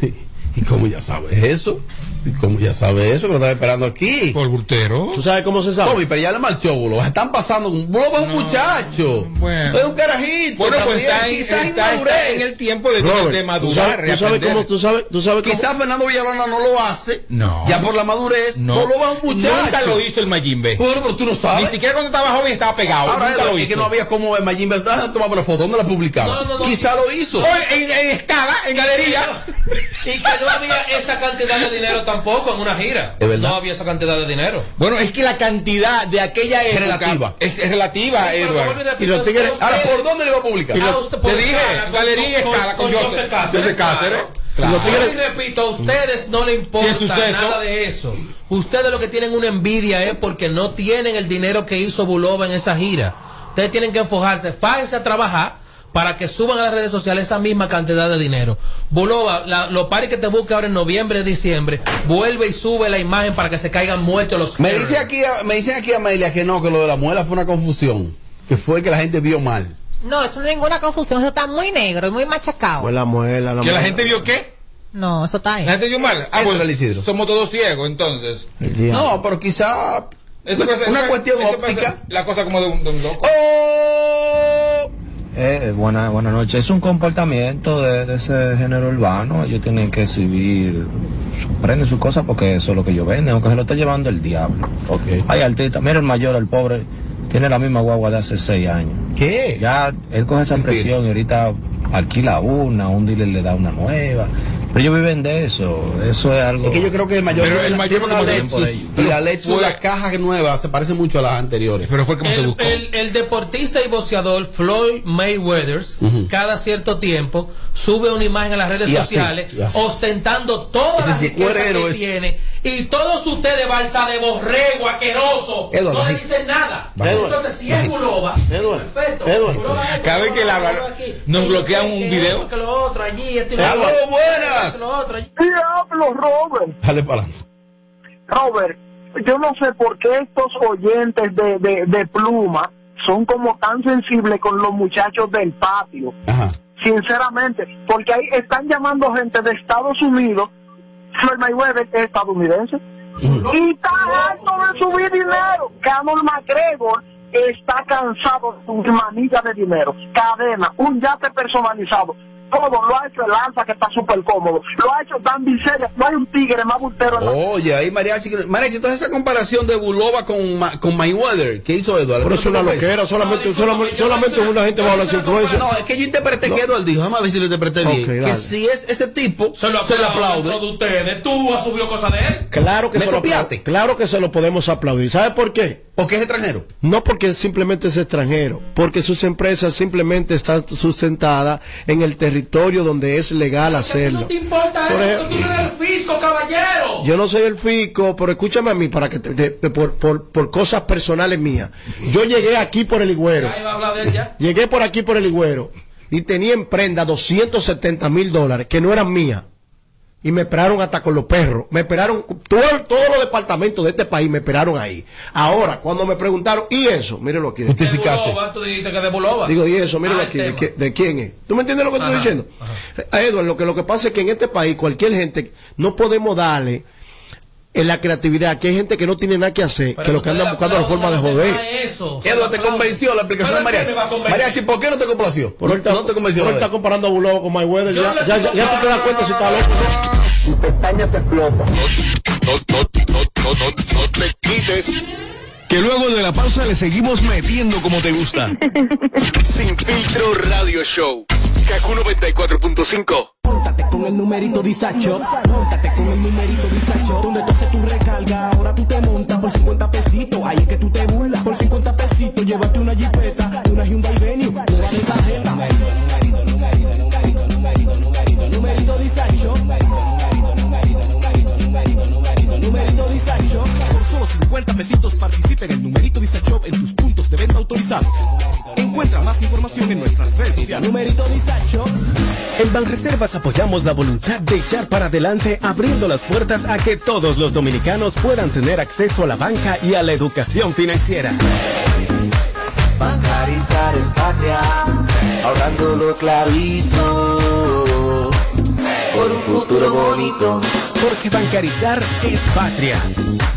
¿Cómo ya sabes eso? ¿Y cómo ya sabes eso? Que lo estaba esperando aquí. Por bultero. ¿Tú sabes cómo se sabe? Tommy, pero ya le marchó, boludo. Están pasando. Boludo es un muchacho. Bueno. Es un carajito. Bueno, pues está en, Quizás está- en el tiempo de, Robert, de ¿tú madurar. sabes- tú sabes cómo- tú sabes- tú sabes cómo- Quizás Fernando Villalona no lo hace. No. Ya por la madurez. No. Va un muchacho. Nunca lo hizo el Mayimbe. Bueno, pero tú no sabes. Ni siquiera cuando estaba joven estaba pegado. Ahora nunca es, lo es hizo. que no había como el Mayimbe. Déjame tomar una foto. ¿Dónde la publicaba? No, no, no. Quizá lo hizo. Hoy en, en escala, en galería. Y que no había esa cantidad de dinero tampoco en una gira. Es verdad. No había esa cantidad de dinero. Bueno, es que la cantidad de aquella época relativa. Es, es relativa, Edward. vuelvo y repito, Y los tigres- Ahora, ¿por dónde le va a publicar? Ah, usted Te dije, con- galería con- escala con con José- José Cáceres. José Cáceres. Claro. Claro. Y repito, a ustedes no le ¿Y el importa nada de eso. Ustedes lo que tienen una envidia es porque no tienen el dinero que hizo Bulova en esa gira. Ustedes tienen que enfojarse, fájense a trabajar para que suban a las redes sociales esa misma cantidad de dinero. Bulova, la- los paris que te busque ahora en noviembre, diciembre, vuelve y sube la imagen para que se caigan muertos los Me dice aquí, me dicen aquí Amelia que no, que lo de la muela fue una confusión. Que fue que la gente vio mal. No, eso no es ninguna confusión, eso está muy negro y muy machacado. Pues la muela, la ¿Que la gente vio qué? No, eso está ahí. ¿La gente vio mal? Ah, el Isidro. somos todos ciegos, entonces. No, pero quizá Eso pasa- una eso- cuestión eso pasa- óptica. La cosa como de un, de un loco. ¡Oh! Eh, buena, buenas noches. Es un comportamiento de, de ese género urbano. Ellos tienen que exhibir, prenden sus cosas porque eso es lo que ellos venden, aunque se lo esté llevando el diablo. Ok. Hay artistas, mira el mayor, el pobre, tiene la misma guagua de hace seis años. ¿Qué? Ya él coge esa presión y ahorita alquila una, un dealer le da una nueva. Pero ellos viven de eso. Eso es algo. Es que yo creo que el mayor, Pero el mayor tiempo Lexus y la Lexus, fue- la caja nueva se parece mucho a las anteriores. Pero fue como se El, buscó. el- el deportista y boxeador Floyd Mayweather, cada cierto tiempo, sube una imagen a las redes Y sociales así. ostentando todas Ese las cuerero que es. tiene. Y todos ustedes, balsa de borrego, aqueroso, no le dicen nada. Entonces, si es Eduardo, perfecto. Cada vez que él Bulova habla, aquí. nos bloquean que- un video. que lo otro, allí, esto y lo ¡Aló, Diablo, Robert. Dale para adelante. Robert, yo no sé por qué estos oyentes de, de, de pluma son como tan sensibles con los muchachos del patio. Ajá. Sinceramente, porque ahí están llamando gente de Estados Unidos. Floyd Mayweather es estadounidense. Y está harto de subir dinero. Conor McGregor está cansado de subir manilla de dinero. Cadena, un yate personalizado. Todo lo ha hecho el Alfa, que está súper cómodo. Lo ha hecho Dan Bilzerian. No hay un tigre más bultero Oye, ahí Mariachi, Mariachi, entonces esa comparación de Bulova con, Ma- con Mayweather que hizo Eduardo. Pero es una loquera, solamente, solamente, solamente una gente bajo las influencias. No, es que yo interpreté que Eduardo dijo, déjame ver si lo interpreté bien. Que si es ese tipo, Se lo se aplaude. de ustedes. Tú has subido cosas de él. Claro que, ¿Me se lo, claro que se lo podemos aplaudir. ¿Sabe por qué? Porque es extranjero. No porque simplemente es extranjero, porque sus empresas simplemente están sustentadas en el territorio donde es legal ¿A ti hacerlo. no te importa Por eso? ejemplo- Tú no eres el fisco, caballero. Yo no soy el fico, pero escúchame a mí para que te- por, por, por cosas personales mías. Yo llegué aquí por el Higüero. Ahí va a hablar de él ya. Llegué por aquí por el Higüero y tenía en prenda 270 mil dólares que no eran mías. Y me esperaron hasta con los perros. Me esperaron, todo- todos los departamentos de este país me esperaron ahí. Ahora, cuando me preguntaron, ¿y eso? Mírenlo aquí. Tú dijiste que de. Digo, y eso, mírenlo Ah, aquí, ¿de, de quién es? ¿Tú me entiendes lo que Ajá, estoy diciendo? A Edward, lo que, lo que pasa es que en este país, cualquier gente, no podemos darle en la creatividad, que hay gente que no tiene nada que hacer, que lo que anda buscando es la forma de joder. Eso. Eduardo, ¿te convenció la aplicación de Mariachi? Mariachi, ¿por qué no te complació? Por no te convenció. por de- comparando a Bulova con Mayweather, ya, no ya, ya, te das cuenta si está loco. ¿no? Tu pestaña te explota. No, no, no, no, no, no te quites. Que luego de la pausa le seguimos metiendo como te gusta. Sin filtro radio show. Kaku 94.5. Con el numerito Disacho. Móntate con el numerito Disacho. Donde tú haces tu recarga, ahora tú te montas por 50 pesitos. Ahí es que tú te burlas. Por 50 pesitos, llévate una jipeta, una Hyundai Venue, nueva de tarjeta. Numerito, numerito, numerito, numerito, numerito, numerito, Disacho. Numerito Disacho. Por solo 50 pesitos participa en el numerito Disacho en tus puntos de venta autorizados. Encuentra más información en nuestras redes sociales. Numerito Disacho. En Banreservas apoyamos la voluntad de echar para adelante abriendo las puertas a que todos los dominicanos puedan tener acceso a la banca y a la educación financiera. Bancarizar es patria, ahorrando los clavitos. Por un futuro bonito. Porque bancarizar es patria.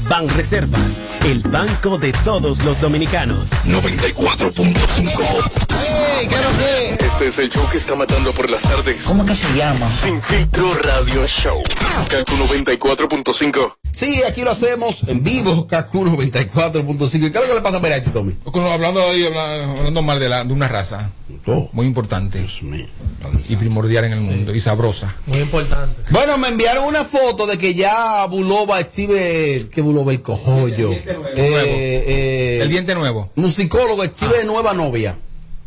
Ban Reservas, el banco de todos los dominicanos. 94.5. Este es el show que está matando por las tardes. ¿Cómo que se llama? Sin filtro radio show. Kaku 94.5. Sí, aquí lo hacemos en vivo, Kaku 94.5. ¿Y qué es lo que le pasa a Merachi, Tommy? Hablando, ahí, habla- hablando mal de, la, de una raza. Muy importante. Y primordial en el mundo. Y sabrosa. Muy importante. Bueno, me enviaron una foto de que ya Bulova exhibe, que Bulova el cojollo. Eh, eh, El diente nuevo. musicólogo exhibe nueva novia.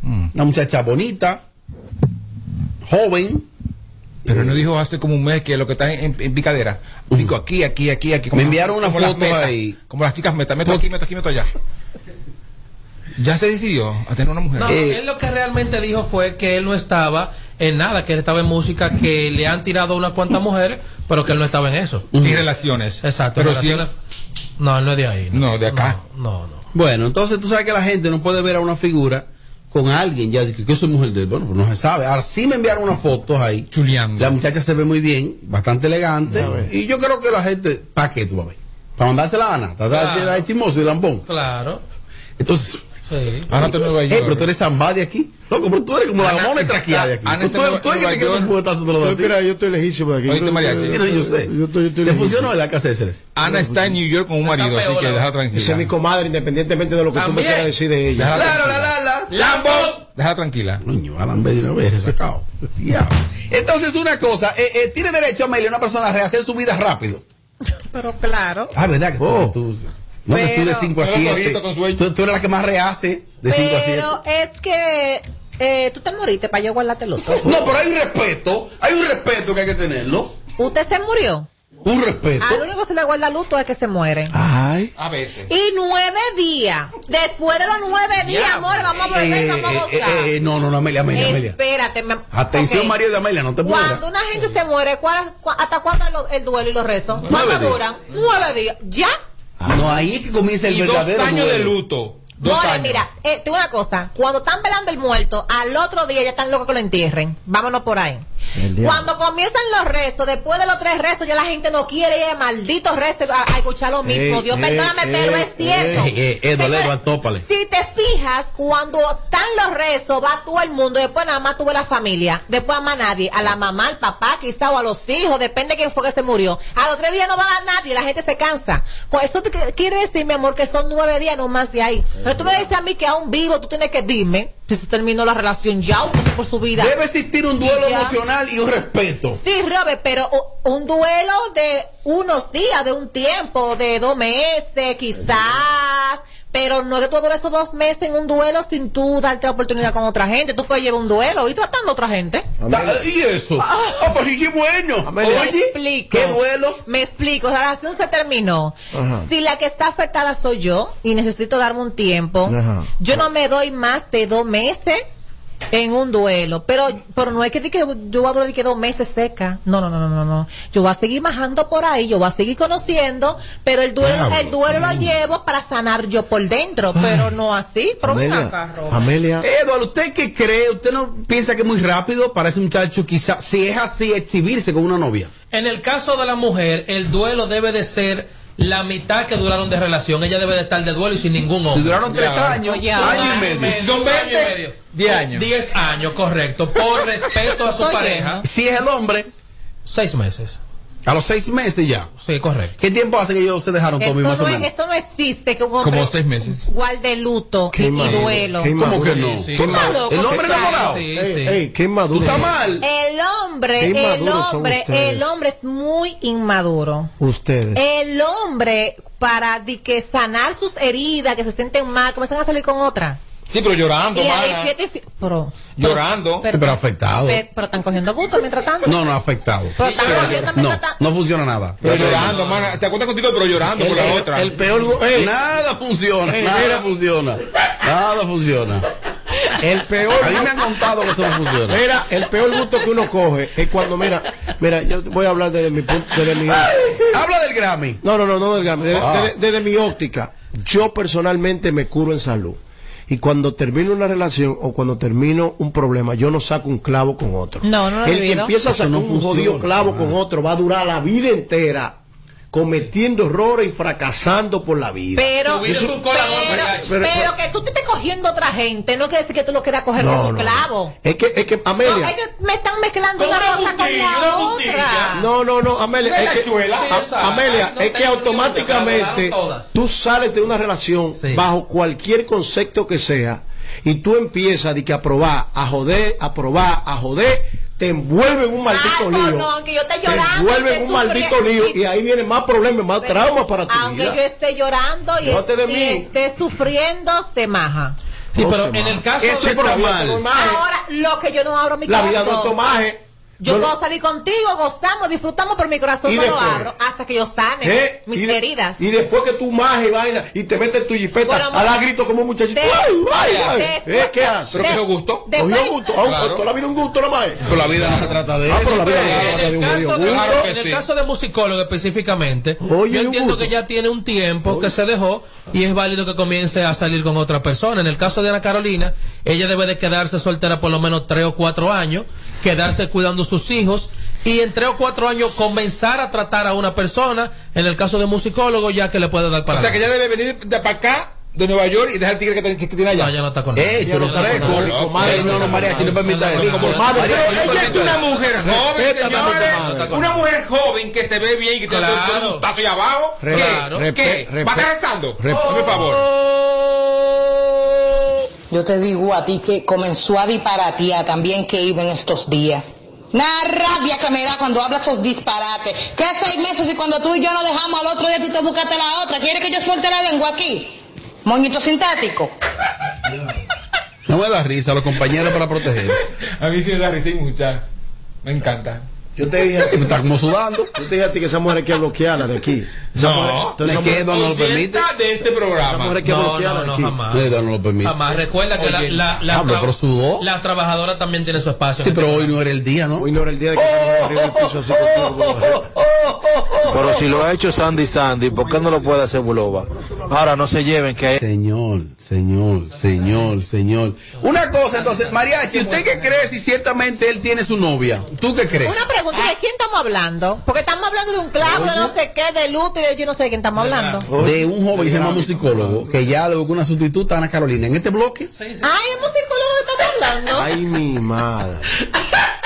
Una muchacha bonita, joven. Pero no dijo hace como un mes que lo que está en, en picadera. Digo aquí, aquí, aquí, aquí. Me enviaron una como foto metas, ahí. Como las chicas meta. Meto aquí, meto aquí, meto allá. Ya se decidió a tener una mujer. No, él lo que realmente dijo fue que él no estaba en nada, que él estaba en música, que le han tirado unas cuantas mujeres, pero que él no estaba en eso. Y relaciones. Exacto. Pero relaciones- No, él no es de ahí. No, de acá. No, no. Bueno, entonces tú sabes que la gente no puede ver a una figura con alguien ya de que, que soy mujer de él. Bueno, pues no se sabe. Ahora sí me enviaron unas fotos ahí. Chuleando. La muchacha se ve muy bien, bastante elegante. Y yo creo que la gente, ¿para qué tú vas a ver? Para mandarse la Ana, está Claro. de chismoso y lambón. Claro. Entonces, Sí. Ana está en Nueva eh, York. pero tú eres zamba de aquí. Loco, pero tú eres como la Ana- mona traqueada de aquí. Ana Tú, está en tú, tú eres que te quieres un fuetazo te lo das a ti. Mira, yo estoy lejísimo de aquí. Oíste, mariachi. Sí, no, yo sé. Yo estoy, yo estoy ¿Te funcionó en la casa de Ceres? Ana está en New York con un marido, así que déjala tranquila. Esa es mi comadre, independientemente de lo que tú me quieras decir de ella. Claro, la, la, la. ¡Lambón! Déjala tranquila. Coño, Alan una vez, sacado. Entonces, una cosa, eh, eh, tiene derecho Amelia, una persona a rehacer su vida rápido. Pero claro. Ah, ¿verdad? Que tú, Oh. tú- no, que tú de Pero- 5 a Pero 7. solito con sueño. Tú, tú eres la que más rehace de 5 a 7. Pero es que eh, tú te moriste para yo guardarte el otro. No, pero hay un respeto, hay un respeto que hay que tenerlo. Usted se murió. Un respeto. Al único que se le guarda luto es que se muere. Ay. A veces. Y nueve días. Después de los nueve días, amor, vamos a beber, Eh, vamos a eh, gozar. eh, eh, no, no, no, Amelia, Amelia, Amelia. Espérate. me- Atención, ok. marido de Amelia, no te mueras. Cuando una gente se muere, ¿cuál- cu- ¿hasta cuándo es lo- el duelo y los rezos? ¿Cuánto duran? Nueve días. ¿Ya? No, ahí es que comienza el Y dos verdadero años de luto. Dos More, mira, eh, te digo una cosa. Cuando están velando el muerto, al otro día ya están locos que lo entierren. Vámonos por ahí. Cuando comienzan los rezos, después de los tres rezos, ya la gente no quiere ir a malditos rezos a, a escuchar lo mismo. Ey, Dios ey, perdóname, pero es cierto. Eh, eh, eh, dolero, atópale. Si te fijas, cuando están los rezos, va todo el mundo, después nada más tuve la familia, después más nadie, a la mamá, al papá, quizá o a los hijos, depende de quién fue que se murió. A los tres días no va a nadie, la gente se cansa. Pues eso te- quiere decir, mi amor, que son nueve días no más de ahí. Entonces tú me dices a mí que aún vivo, tú tienes que dime si se terminó la relación ya, usted por su vida. Debe existir un duelo Ya. Y un respeto. Sí, Robert, pero un duelo de unos días, de un tiempo, de dos meses, quizás. Pero no es que tú dures esos dos meses en un duelo sin tú darte la oportunidad con otra gente. Tú puedes llevar un duelo y tratando a otra gente. Da- ¿Y eso? Ah, pues sí, qué bueno. Me Oye, explico. qué duelo. Me explico. La relación se terminó. Ajá. Si la que está afectada soy yo y necesito darme un tiempo, Ajá. yo no me doy más de dos meses en un duelo. Pero, pero no es que, di que yo voy a durar que dos meses seca. No, no, no, no, no, no. Yo voy a seguir bajando por ahí, yo voy a seguir conociendo, pero el duelo, el duelo lo llevo para sanar yo por dentro, pero no así. Pero acá, Robert. Amelia. Eduardo, ¿usted qué cree? ¿Usted no piensa que es muy rápido para ese muchacho quizá, si es así, exhibirse con una novia? En el caso de la mujer, el duelo debe de ser la mitad que duraron de relación. Ella debe de estar de duelo y sin ningún hombre. Si duraron tres años, año y medio. Son 20 año y medio. 10 años. 10 años, correcto. Por respeto a su pareja. Si es el hombre, Seis meses. A los seis meses ya. Sí, correcto. ¿Qué tiempo hace que ellos se dejaron, Eso Tommy, más no, o es- menos? eso no existe que un hombre Como seis meses. guarde luto y, Qué y maduro, duelo. qué ¿Cómo que no? Sí, sí. ¿Qué Está mal- loco, ¿El hombre enamorado? Sí, Ey, sí. ey, qué ¿Tú maduro. estás mal? El hombre, el hombre, el hombre es muy inmaduro. Ustedes. El hombre, para di que sanar sus heridas, que se sienten mal, comienzan a salir con otra. Sí, pero llorando, Y mana. fi- pero, Llorando. Pero afectado. pe- pero están cogiendo gusto mientras tanto. No, no, afectado. Pero están cogiendo No, mientras no funciona nada. Pero llorando, mana. Te acuerdas contigo, pero llorando por la El, otra. el peor. gu- ey, Nada funciona, Ey, nada mira. funciona. Nada funciona. el peor. A mí me han contado que eso no funciona. Mira, el peor gusto que uno coge es cuando, mira, mira, yo voy a hablar desde mi punto, desde mi, Habla del Grammy. no, no, no, no del Grammy, desde, Ah. desde- desde mi óptica. Yo personalmente me curo en salud. Y cuando termino una relación o cuando termino un problema, yo no saco un clavo con otro. No, no lo El que empieza a sacar no un jodido clavo con otro va a durar la vida entera cometiendo errores y fracasando por la vida. Pero, Tu vida es pero, pero, mariachi. que tú te estés cogiendo otra gente, no quiere decir que tú lo quieras coger No, un no, clavo. Es que, es que, No, Amelia. es que me están mezclando una una cosa con la otra. No, no, no, Amelia, es que, a-. Amelia, Ay, es que automáticamente tú sales de una relación Sí. bajo cualquier concepto que sea y tú empiezas de que a probar, a joder, a probar, a joder, te envuelve en un maldito lío. no, aunque yo esté te llorando. envuelve y en un te maldito lío y- y ahí vienen más problemas, más pero traumas para tu Aunque vida. yo esté llorando y, Llévate de es- y esté sufriendo, se maja. Sí, No pero en el caso Eso de- está la vida mal. no es maje. Ahora, lo que yo no abro mi La corazón. vida no es tomaje. Yo no- puedo salir contigo, gozamos, disfrutamos, pero mi corazón ¿Y no lo abro hasta que yo sane ¿Eh? mis y de- heridas. Y después que tú majes y vaina y te metes tu jipeta, Bueno, a la grito como un muchachito. de- ¡Ay, ay, ay! después- ¿Eh? ¿Qué haces? Pero gusto. Después- Cogió gusto. Claro. toda la vida un gusto, nada más. Pero la vida no se trata de Ah, eso. pero la vida no se En trata de el, un caso jodido de, gusto. Claro en el sí. caso de musicólogo específicamente, Oye, yo un entiendo que ya tiene un tiempo que se dejó y es válido que comience a salir con otra persona. En el caso de Ana Carolina, ella debe de quedarse soltera por lo menos tres o cuatro años, quedarse cuidando sus hijos y en tres o cuatro años comenzar a tratar a una persona, en el caso de musicólogo, ya que le puede dar para O sea que ya debe venir de para acá, de Nueva York, y dejar el tigre que, te- que tiene allá. No, ya no está con Ey, pero no fresco. no, no, mariachi, no permita eso. Ella es una mujer joven, señores. Una mujer joven que se ve bien y que Claro. todo un tazo ahí abajo. ¿Qué? ¿Qué? ¿Va repe- Por favor. Yo te digo a ti que comenzó a disparatear también que iba en estos días. Una rabia que me da cuando hablas esos disparates. ¿Qué seis meses y cuando tú y yo nos dejamos al otro día tú te buscaste la otra? ¿Quieres que yo suelte la lengua aquí? Moñito sintético. No me da risa los compañeros para protegerse. A mí sí me da risa y mucha. Me encanta. Yo te dije, Está como sudando. yo te dije a ti que esa mujer hay que bloquearla de aquí. Esa mujer- No, entonces ¿de esa qué mujer- no nos lo permite? De este esa programa. mujer hay que No, no, no, jamás. No, no lo permite. Jamás. Recuerda que la, Oye, la, la tra- pero sudó. las trabajadoras también tienen su espacio. Sí, pero hoy no era el día, ¿no? Hoy no era el día de que Pero si lo ha hecho Sandy Sandy, ¿por qué no lo puede hacer Buloba? Ahora no se lleven que Señor, señor, señor, señor. Una cosa, entonces, Mariachi, ¿usted qué cree si ciertamente él tiene su novia? ¿Tú qué crees? Una pregunta, ¿de quién estamos hablando? Porque estamos hablando de un clavo, de no sé qué, de luto y de yo no sé de quién estamos hablando. De un joven que se llama musicólogo, que ya le buscó una sustituta a Ana Carolina. En este bloque, Ay, es musicólogo que estamos hablando. Ay, mi madre.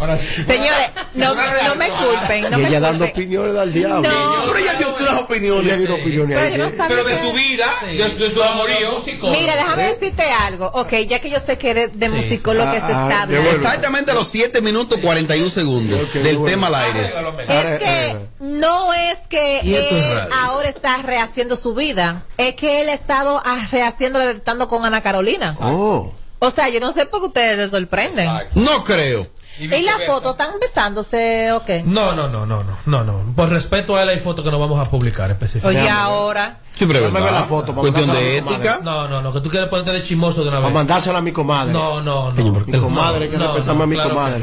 Ahora sí. Señores, no, no me culpen, no y me ella dando culpen. opiniones al diablo. No. pero ella dio unas opiniones. Ella dio opiniones Pero ahí. yo no sabía Pero de que- su vida, de, de su amorío. Mira, déjame decirte algo. Ok, ya que yo sé que eres de musicólogo que se Ah, está ah, hablando. bueno. Exactamente a los 7 minutos 41 segundos del bueno. tema al aire. Es que no es que él ahora está rehaciendo su vida, es que él ha estado ah, rehaciendo, estando con Ana Carolina. Oh. O sea, yo no sé por qué ustedes se sorprenden. No creo. ¿Y la foto están besándose o qué? No, no, no, no, no, no, no. Por respeto a él hay fotos que no vamos a publicar específicamente. Oye, ahora. Sí, pero verdad. la foto para Cuestión de ética. No, no, no, que tú quieres ponerte de chismoso de una Para vez. mandársela a mi comadre. No, no, no. Mi comadre, que respetamos a mi comadre.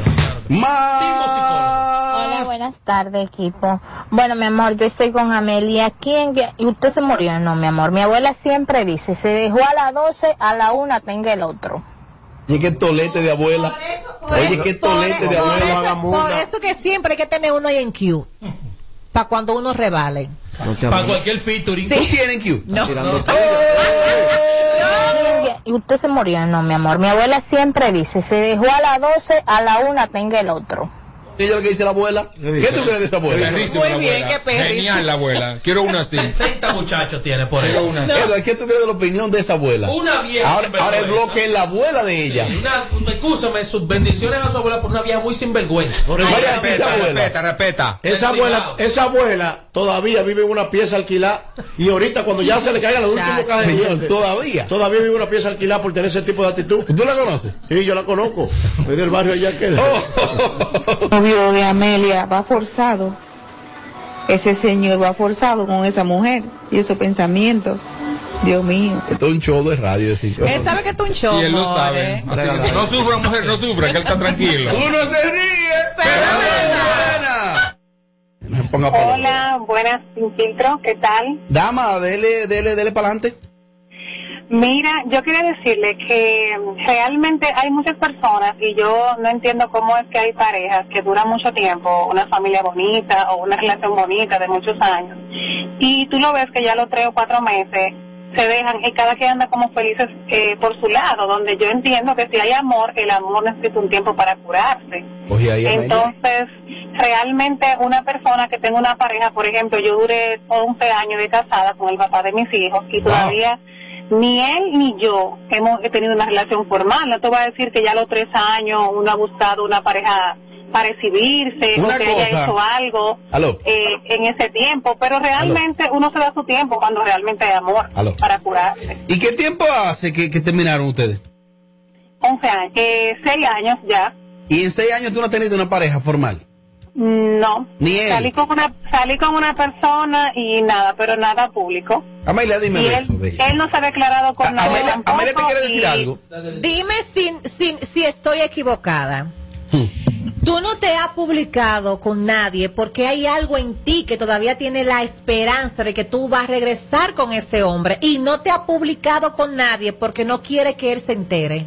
Hola, buenas tardes, equipo. Bueno, mi amor, yo estoy con Amelia. ¿Quién? que- ¿Y usted se murió? No, mi amor. Mi abuela siempre dice, se dejó a las 12, a la 1 tenga el otro. Y qué tolete de abuela. Oye, qué tolete de Por abuela. eso, por eso que siempre hay que tener uno ahí en Q. Para cuando uno revale. Para cualquier featuring. Sí. ¿Tú tienes Q? No. ¿Y usted se murió? No, mi amor. Mi abuela siempre dice, se dejó a las 12, a la 1 tenga el otro. Ella lo que dice la abuela. ¿Qué tú crees de esa abuela? Perrísimo la abuela. Genial la abuela. Quiero una así. 60 muchachos tiene por Quiero eso. una. Edward, ¿qué tú crees de la opinión de esa abuela? Una vieja Ahora, el bloque es la abuela de ella. Una, escúchame, sus bendiciones a su abuela por una vieja muy sinvergüenza. Por eso- María, esa abuela. Respeta, respeta. Esa abuela, esa abuela todavía vive en una pieza alquilada y ahorita cuando ya se le caiga la última caja de dientes, todavía. todavía vive en una pieza alquilada por tener ese tipo de actitud. ¿Tú la conoces? Sí, yo la conozco. Soy del barrio allá que novio de Amelia va forzado. Ese señor va forzado con esa mujer y esos pensamientos. Dios mío. Esto es un show de radio. Decir, Él sabe que tú un show, Y él lo sabe. Así que no sufra, mujer, no sufra, que él está tranquilo. Uno se ríe, pero es buena. Hola, buenas, sin filtro, ¿qué tal? Dama, dele, dele, dele para adelante. Mira, yo quería decirle que realmente hay muchas personas y yo no entiendo cómo es que hay parejas que duran mucho tiempo, una familia bonita o una relación bonita de muchos años, y tú lo ves que ya los tres o cuatro meses se dejan y cada quien anda como felices eh, por su lado, donde yo entiendo que si hay amor, el amor necesita un tiempo para curarse. Oye, ahí, Amelia. Entonces, realmente una persona que tenga una pareja, por ejemplo, yo duré 11 años de casada con el papá de mis hijos y todavía ni él ni yo hemos tenido una relación formal. No te voy a decir que ya a los tres años uno ha buscado una pareja para exhibirse Una o que haya hecho algo Aló. eh, en ese tiempo, pero realmente uno se da su tiempo cuando realmente hay amor Aló. para curarse. ¿Y qué tiempo hace que, que terminaron ustedes? 11 años, eh, 6 años ya. Y en seis años tú no has tenido una pareja formal. No. Ni él. Salí con una salí con una persona y nada, pero nada público. Amelia, dime y eso él, de ella. él no se ha declarado con nadie Amelia, te quiere decir y- algo. Dime si, si, si estoy equivocada. Tú no te has publicado con nadie porque hay algo en ti que todavía tiene la esperanza de que tú vas a regresar con ese hombre y no te has publicado con nadie porque no quiere que él se entere.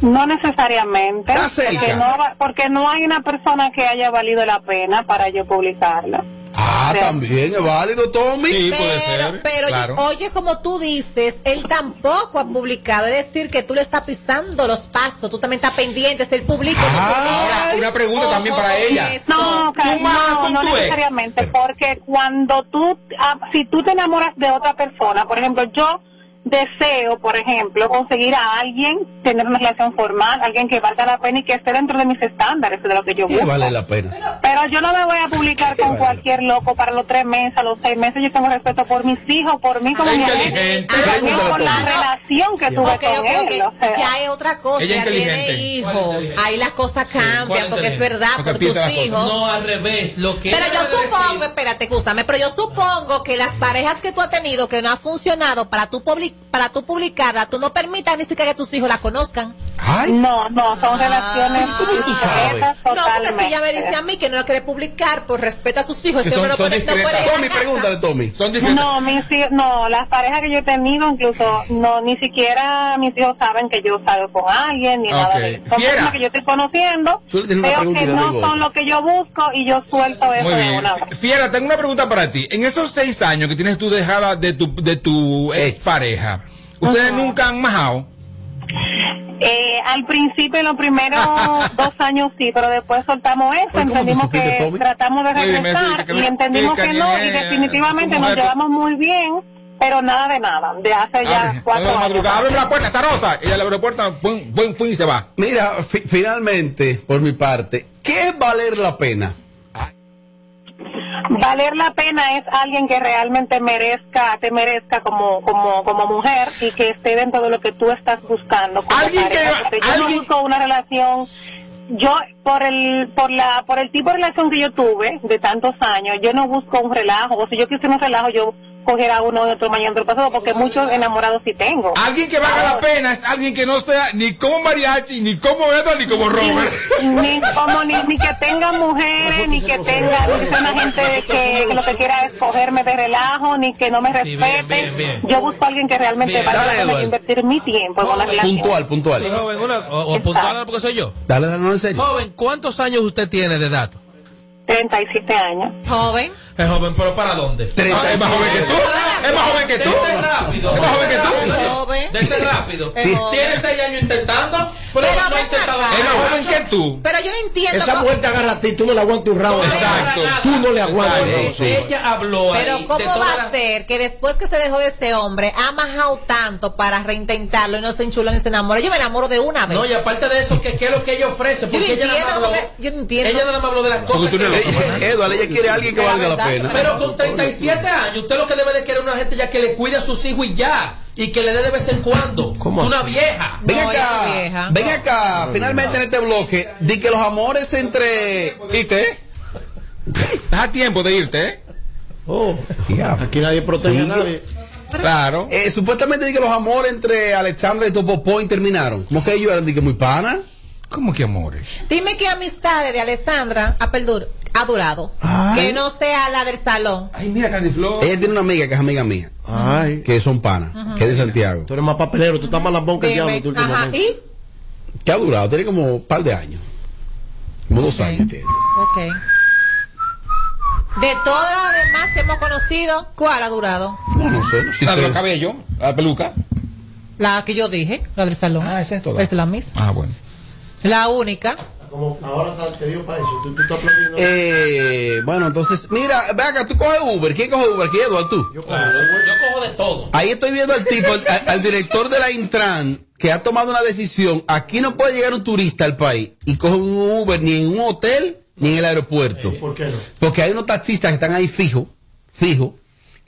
No necesariamente. Está cerca. Porque no, porque no hay una persona que haya valido la pena para yo publicarla. Ah, también es válido, Tommy. pero, pero oye, como tú dices, él tampoco ha publicado. Es decir, que tú le estás pisando los pasos. Tú también estás pendiente, es el público. Ahora, una pregunta también para ella. No, no, con no ex. necesariamente, porque cuando tú, ah, si tú te enamoras de otra persona, por ejemplo, yo deseo, por ejemplo, conseguir a alguien, tener una relación formal, alguien que valga la pena y que esté dentro de mis estándares, de lo que yo busco. vale la pena. Pero yo no me voy a publicar con cualquier loco para los tres meses, a los seis meses. Yo tengo respeto por mis hijos, por mí como mi inteligente. y también por la relación que tuve Ok, con ok, él. ok. o sea. Ya es otra cosa, Ella ya tiene hijos. Ahí las cosas ¿cuál cambian, porque es verdad, Porque por tus hijos. No, al revés. Lo que Pero yo debe decir- supongo, espérate, escúchame, pero yo supongo que las parejas que tú has tenido que no han funcionado para tú, public- para tú publicarla, tú no permitas ni siquiera que tus hijos la conozcan. No, no, son relaciones ¿Cómo tú sabes? No, porque si ella me dice a mí que no la quiere publicar por respeto a sus hijos, hombre son- no son puede, no Tommy, pregúntale, Tommy. Son No, mis hijos- no, las parejas que yo he tenido, incluso, no, ni siquiera mis hijos saben que yo salgo con alguien, ni nada Ok. de eso. Son Fiera. personas que yo estoy conociendo, veo que no digo son lo que yo busco y yo suelto eso Muy de bien. una vez. Fiera, tengo una pregunta para ti. En esos seis años que tienes tú dejada de tu, de tu ex pareja, ¿ustedes nunca han majado? Eh, al principio, en los primeros dos años sí, pero después soltamos eso, entendimos que tratamos de regresar y entendimos que no, y ni- definitivamente nos llevamos muy bien, pero nada de nada, de hace ya Abre, cuatro años. madrugada, abre la puerta, Zarosa. Ella le abre la puerta, pum, pum, y se va. Mira, fi- finalmente, por mi parte, ¿qué es valer la pena? Valer la pena es alguien que realmente merezca, te merezca como, como, como mujer y que esté dentro de lo que tú estás buscando. como Alguien que- yo no busco una relación, yo por el, por la, por el tipo de relación que yo tuve de tantos años, yo no busco un relajo. O si yo quisiera un relajo, yo cogiera uno de otro mañana otro pasado, porque muchos enamorados sí tengo. Alguien que valga la pena es alguien que no sea ni como mariachi, ni como Edward, ni como Robert. ni como ni, ni que tenga mujeres, ni que tenga ni que sea una gente que, que lo que quiera es cogerme de relajo, ni que no me respete. bien, bien. Yo busco a alguien que realmente valga la pena invertir mi tiempo en una relación. Puntual, puntual. Sí, joven, una- o, o puntual porque soy yo. Dale, dale, no en serio. Joven, ¿cuántos años usted tiene de edad? 37 años. Joven. Es joven, pero ¿para dónde? Es más joven que tú. Es más joven que tú. Dese rápido. Es más joven que tú. Joven. Dese rápido. Es. Tiene seis años intentando, pero, Pero no ha intentado. Es más joven que tú. Pero yo entiendo. Esa mujer te agarra a ti, tú no le aguantas un round. Exacto. Tú no le aguantas. Ella habló ahí Pero de ¿cómo va a ser que después que se dejó de ese hombre ha majado tanto para reintentarlo y no se enchuló ni se enamora? Yo me enamoro de una vez. No, y aparte de eso, ¿qué, qué es lo que ella ofrece? Porque ella nada más habló, yo entiendo. ella nada más habló de las cosas que Eduardo, ella quiere a alguien que valga la pena. Pero con 37 años, usted lo que debe de querer es una gente ya que le cuide a sus hijos y ya. Y que le dé de vez en cuando. ¿Cómo Una vieja. Ven No, ella acá, vieja. ven acá, finalmente en este bloque, di que los amores entre... ¿Viste? Estás a tiempo de irte, ¿eh? Oh, aquí nadie protege Sí. a nadie. Claro. Eh, supuestamente di que los amores entre Alexandra y Topo Point terminaron. Como que ellos eran di que muy panas. ¿Cómo que amores? Dime qué amistades de Alessandra, ah, perdón, ha durado. Que no sea la del salón. Ay, mira. Ella tiene una amiga que es amiga mía. Ay. Que son panas. Que es de Santiago. Tú eres más papelero, tú estás más lambón que el diablo. tú ajá, y, Que ha durado. Tiene como un par de años. Como dos años tiene. ok. De todas las demás que hemos conocido, ¿cuál ha durado? No, no sé. Si La de los cabellos, la peluca. La que yo dije, la del salón. Ah, esa es toda. Es la misma. Ah, bueno. La única. Como ahora te dio para eso. Tú, tú estás aplaudiendo. Eh, bueno, entonces, mira, ve acá, tú coges Uber. ¿Quién coge Uber? ¿Quién, Eduardo? Tú. Yo cojo de todo. Ahí estoy viendo al tipo, al, al director de la Intran, que ha tomado una decisión. Aquí no puede llegar un turista al país y coge un Uber ni en un hotel ni en el aeropuerto. ¿Por qué no? Porque hay unos taxistas que están ahí fijos, fijos.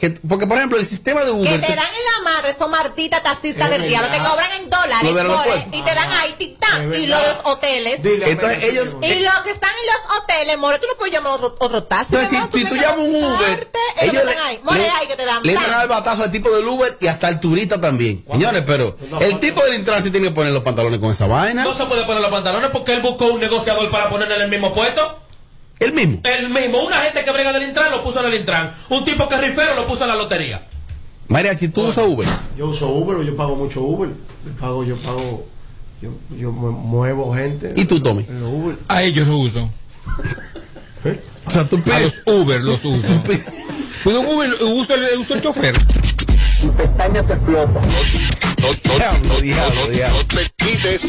Que, porque, por ejemplo, el sistema de Que Uber. te dan en la madre esos martitas taxistas del diablo, te cobran en dólares y te dan ahí titán y los hoteles. Entonces ellos. Y los que están en los hoteles, more, tú no puedes llamar otro, otro taxi. Entonces, si, tú llamas un que Uber, ellos ellos te dan ahí. More le, ahí que te dan. le entran tan. al batazo al tipo del Uber y hasta al turista también. Señores, pero el tipo del Intran sí tiene que poner los pantalones con esa vaina. No se puede poner los pantalones porque él buscó un negociador para ponerle en el mismo puesto. El mismo. El mismo. Una gente que brega del Intran lo puso en el Intran. Un tipo que rifero lo puso en la lotería. Mariachi, tú usas Uber. Yo uso Uber, yo pago mucho Uber. Yo pago, yo pago. Yo, yo mu- muevo gente. ¿Y tú, Tommy? En los Uber. A ellos los uso. O sea, tú A pides. los Uber los uso. Cuido un Uber, uso el, uso el chofer. Tu pestaña te explota. No, no, no, no, no, no te quites.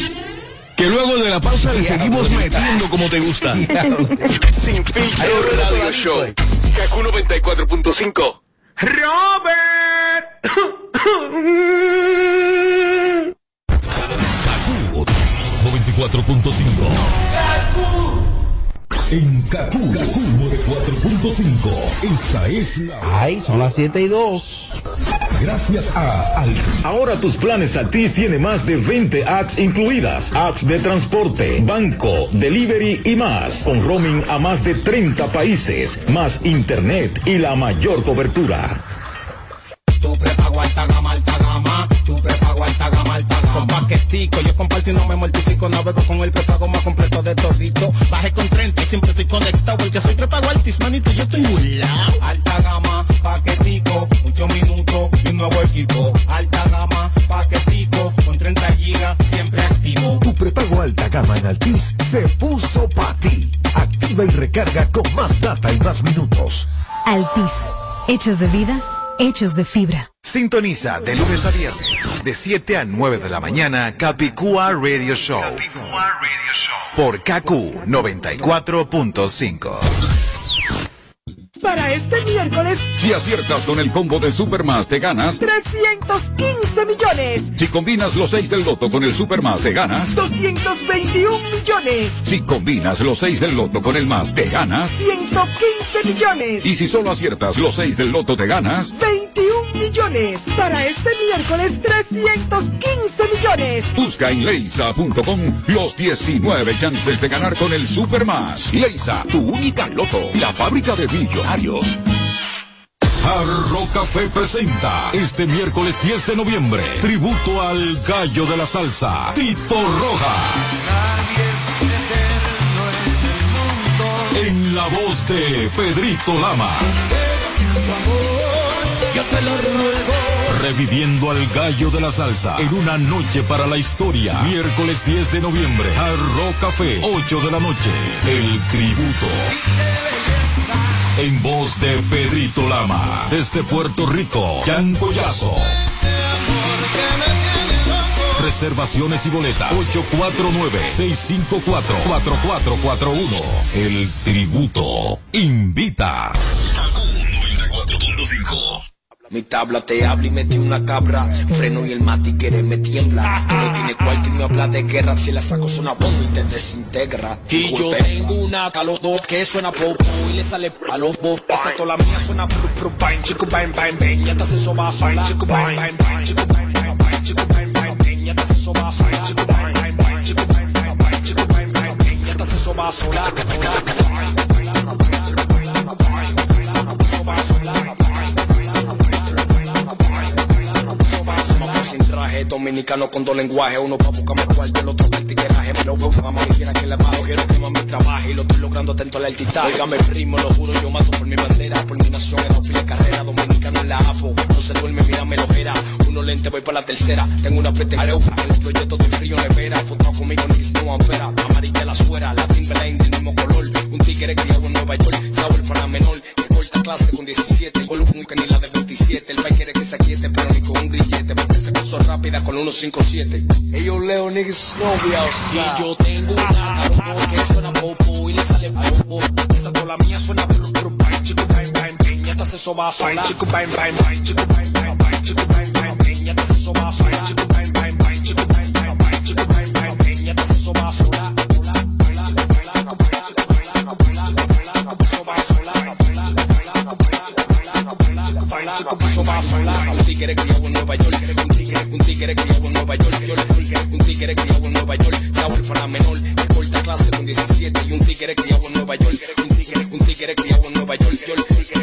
Que luego de la pausa le seguimos metiendo como te gusta. Sin filtro radio show. Kaku 94.5. Kaku 94.5. En Kaku, Kaku 94.5. Esta es la. Ay, son las 7 y 2. Gracias a Al. Ahora tus planes Altis tiene más de 20 apps incluidas. Apps de transporte, banco, delivery y más. Con roaming a más de 30 países. Más internet y la mayor cobertura. Tu Yo comparto y no me mortifico. Navego con el prepago más completo de todito. Bajé con 30 y siempre estoy conectado. Porque soy prepago altis, manito, yo estoy burlao. Alta gama, paquetico, muchos minutos y un nuevo equipo. Alta gama, paquetico, con 30 gigas, siempre activo. Tu prepago alta gama en Altis se puso para ti. Activa y recarga con más data y más minutos. Altis. Hechos de vida, hechos de fibra. Sintoniza de lunes a viernes, de 7 a 9 de la mañana, Capicúa Radio Show. Por KQ 94.5. Para este miércoles, Si aciertas con el combo de Supermas, te ganas. 315 millones, Si combinas los 6 del loto con el Supermas, te ganas. 221 millones, Si combinas los 6 del loto con el más, te ganas. 115 millones, Y si solo aciertas los 6 del loto, te ganas. 21 millones. Para este miércoles, 315 millones. Busca en leisa.com los 19 chances de ganar con el Supermas. Leisa, tu única loto. La fábrica de millonarios. Jarro Café presenta este miércoles 10 de noviembre tributo al gallo de la salsa, Tito Roja. En la voz de Pedrito Lama. Yo te lo ruego. Reviviendo al gallo de la salsa en una noche para la historia. Miércoles 10 de noviembre, Jarro Café, 8 de la noche. El tributo. En voz de Pedrito Lama. Desde Puerto Rico, Jan Collazo. Reservaciones y boletas 849-654-4441. El tributo invita. Mi tabla te habla y metí una cabra. Freno y el matiquere me tiembla. Tú no tienes cuarto y me habla de guerra. Si la saco suena bomba y te desintegra. Y yo tengo una a los dos que suena popo y le sale a los dos. Excepto la mía suena pru pru bang, chico bang bang bang. Ya te hace soba sola. Chico bang bang bang, chico bang bang bang, chico bang bang bang. Ya te hace soba sola. Chico bang bang bang, chico bang bang bang, chico bang bang bang. Ya te hace soba sola. Dominicano con dos lenguajes. Uno pa' buscar más cuarto, el otro para tigueraje. Me lo veo mamá, y quiera que le bajo. Quiero que mami trabaje y lo estoy logrando atento al altitaje. Óigame primo, lo juro, yo mato por mi bandera. Por mi nación, en la carrera. Dominicano en la APO. No se duerme, mírame lo era. Uno lente, voy para la tercera. Tengo una pretensión. En el proyecto de frío nevera. Foto conmigo, ni no ampera. Amarilla la suera, la Timberline del mismo color. Un tigre criado en Nueva York. Sabor para menor. Que corta clase con 17. Con un que ni la de 27. El país quiere que se aquiete, pero ni con un grillete. Porque se puso rápida con 157. Ellos leo niggas novia, o sea. Si yo tengo una cabrón que suena popo y le sale popo. Esta con la mía suena pru, bang, piñata se soba sola. Chico, bang, bang, bang, chico, bang, bang, bang, chico, bang, bang, piñata se soba sola. Chico, bang, bang, bang, chico, bang, bang, bang, chico, bang, bang, piñata se soba sola. Un tigre criado en Nueva York, un tigre, criado en Nueva York, un tigre criado en Nueva York, sabor para menor, que corta clase con 17 y un tigre criado en Nueva York, un tigre, criado en Nueva York,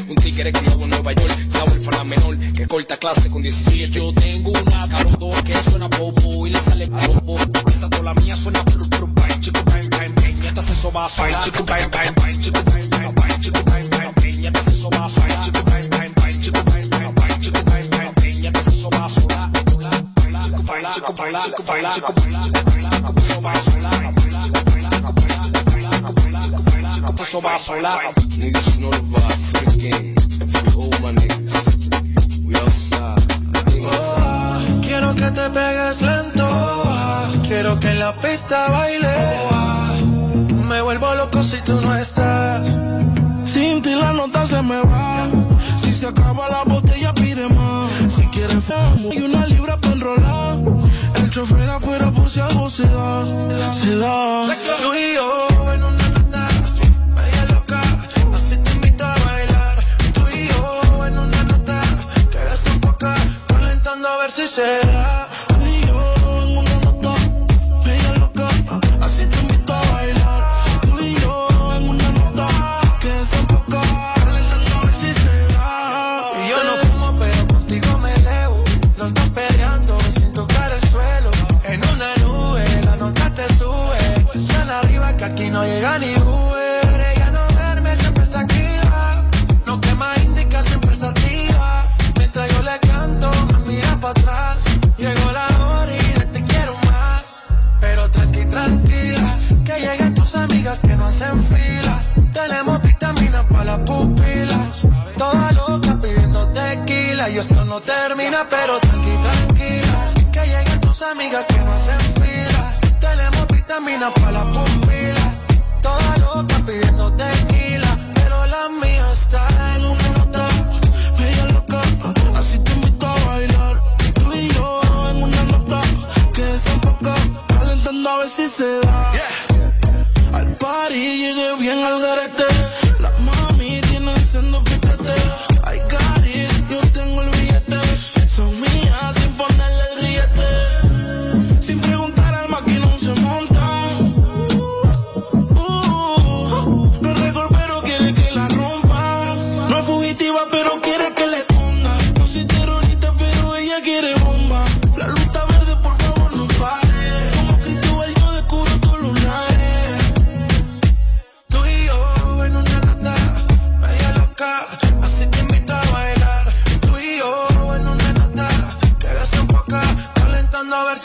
un tigre criado en Nueva York, sabor para menor, que corta clase con 17. Yo tengo una cabrón que suena popo y le sale popo, esa con la mía suena bang, chico, bang, bang, bang, esta se soba sola, chico, bang, bang, bang, chico, bang, bang, bang, chico, bang, bang, bang, esta se soba sola, chico, bang, bang, bang, chico, bang, bang, bang, chico, bang, bang, bang, esta se soba sola, chico, baila, chico, baila, chico, chico, baila, chico, soba sola. Niggas know the vibe, freaking, all my niggas, we outside. Quiero que te pegues lento. Quiero que en la pista baile. Me vuelvo loco si tú no estás. Sin ti la nota se me va. Si se acaba la botella, pide más. Si quieres famo y una libra para enrolar. El chofer afuera por si algo se da. Se da. Tú y yo en una a pero tranqui, tranquila. Que lleguen tus amigas que no hacen fila. Tenemos vitaminas para las pupilas.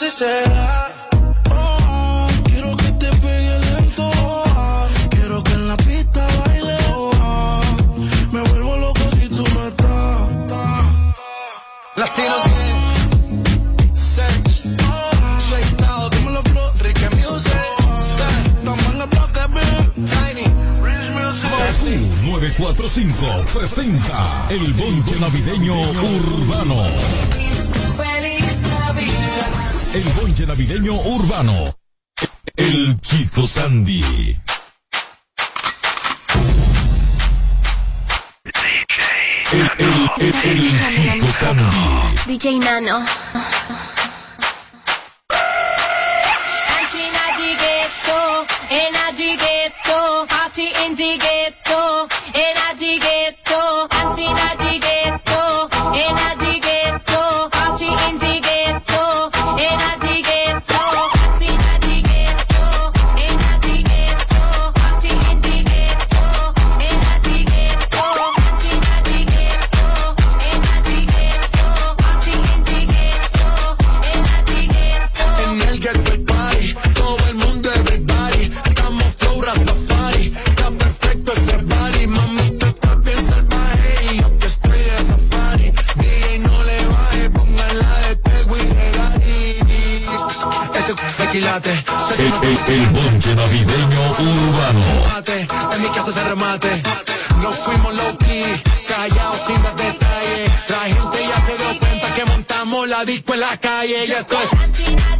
Se da. Urbano. El Chico Sandy. El, el, el, el Chico Sandy. DJ Nano. Energy ghetto, party in the ghetto, energy ghetto, la calle, ya estoy.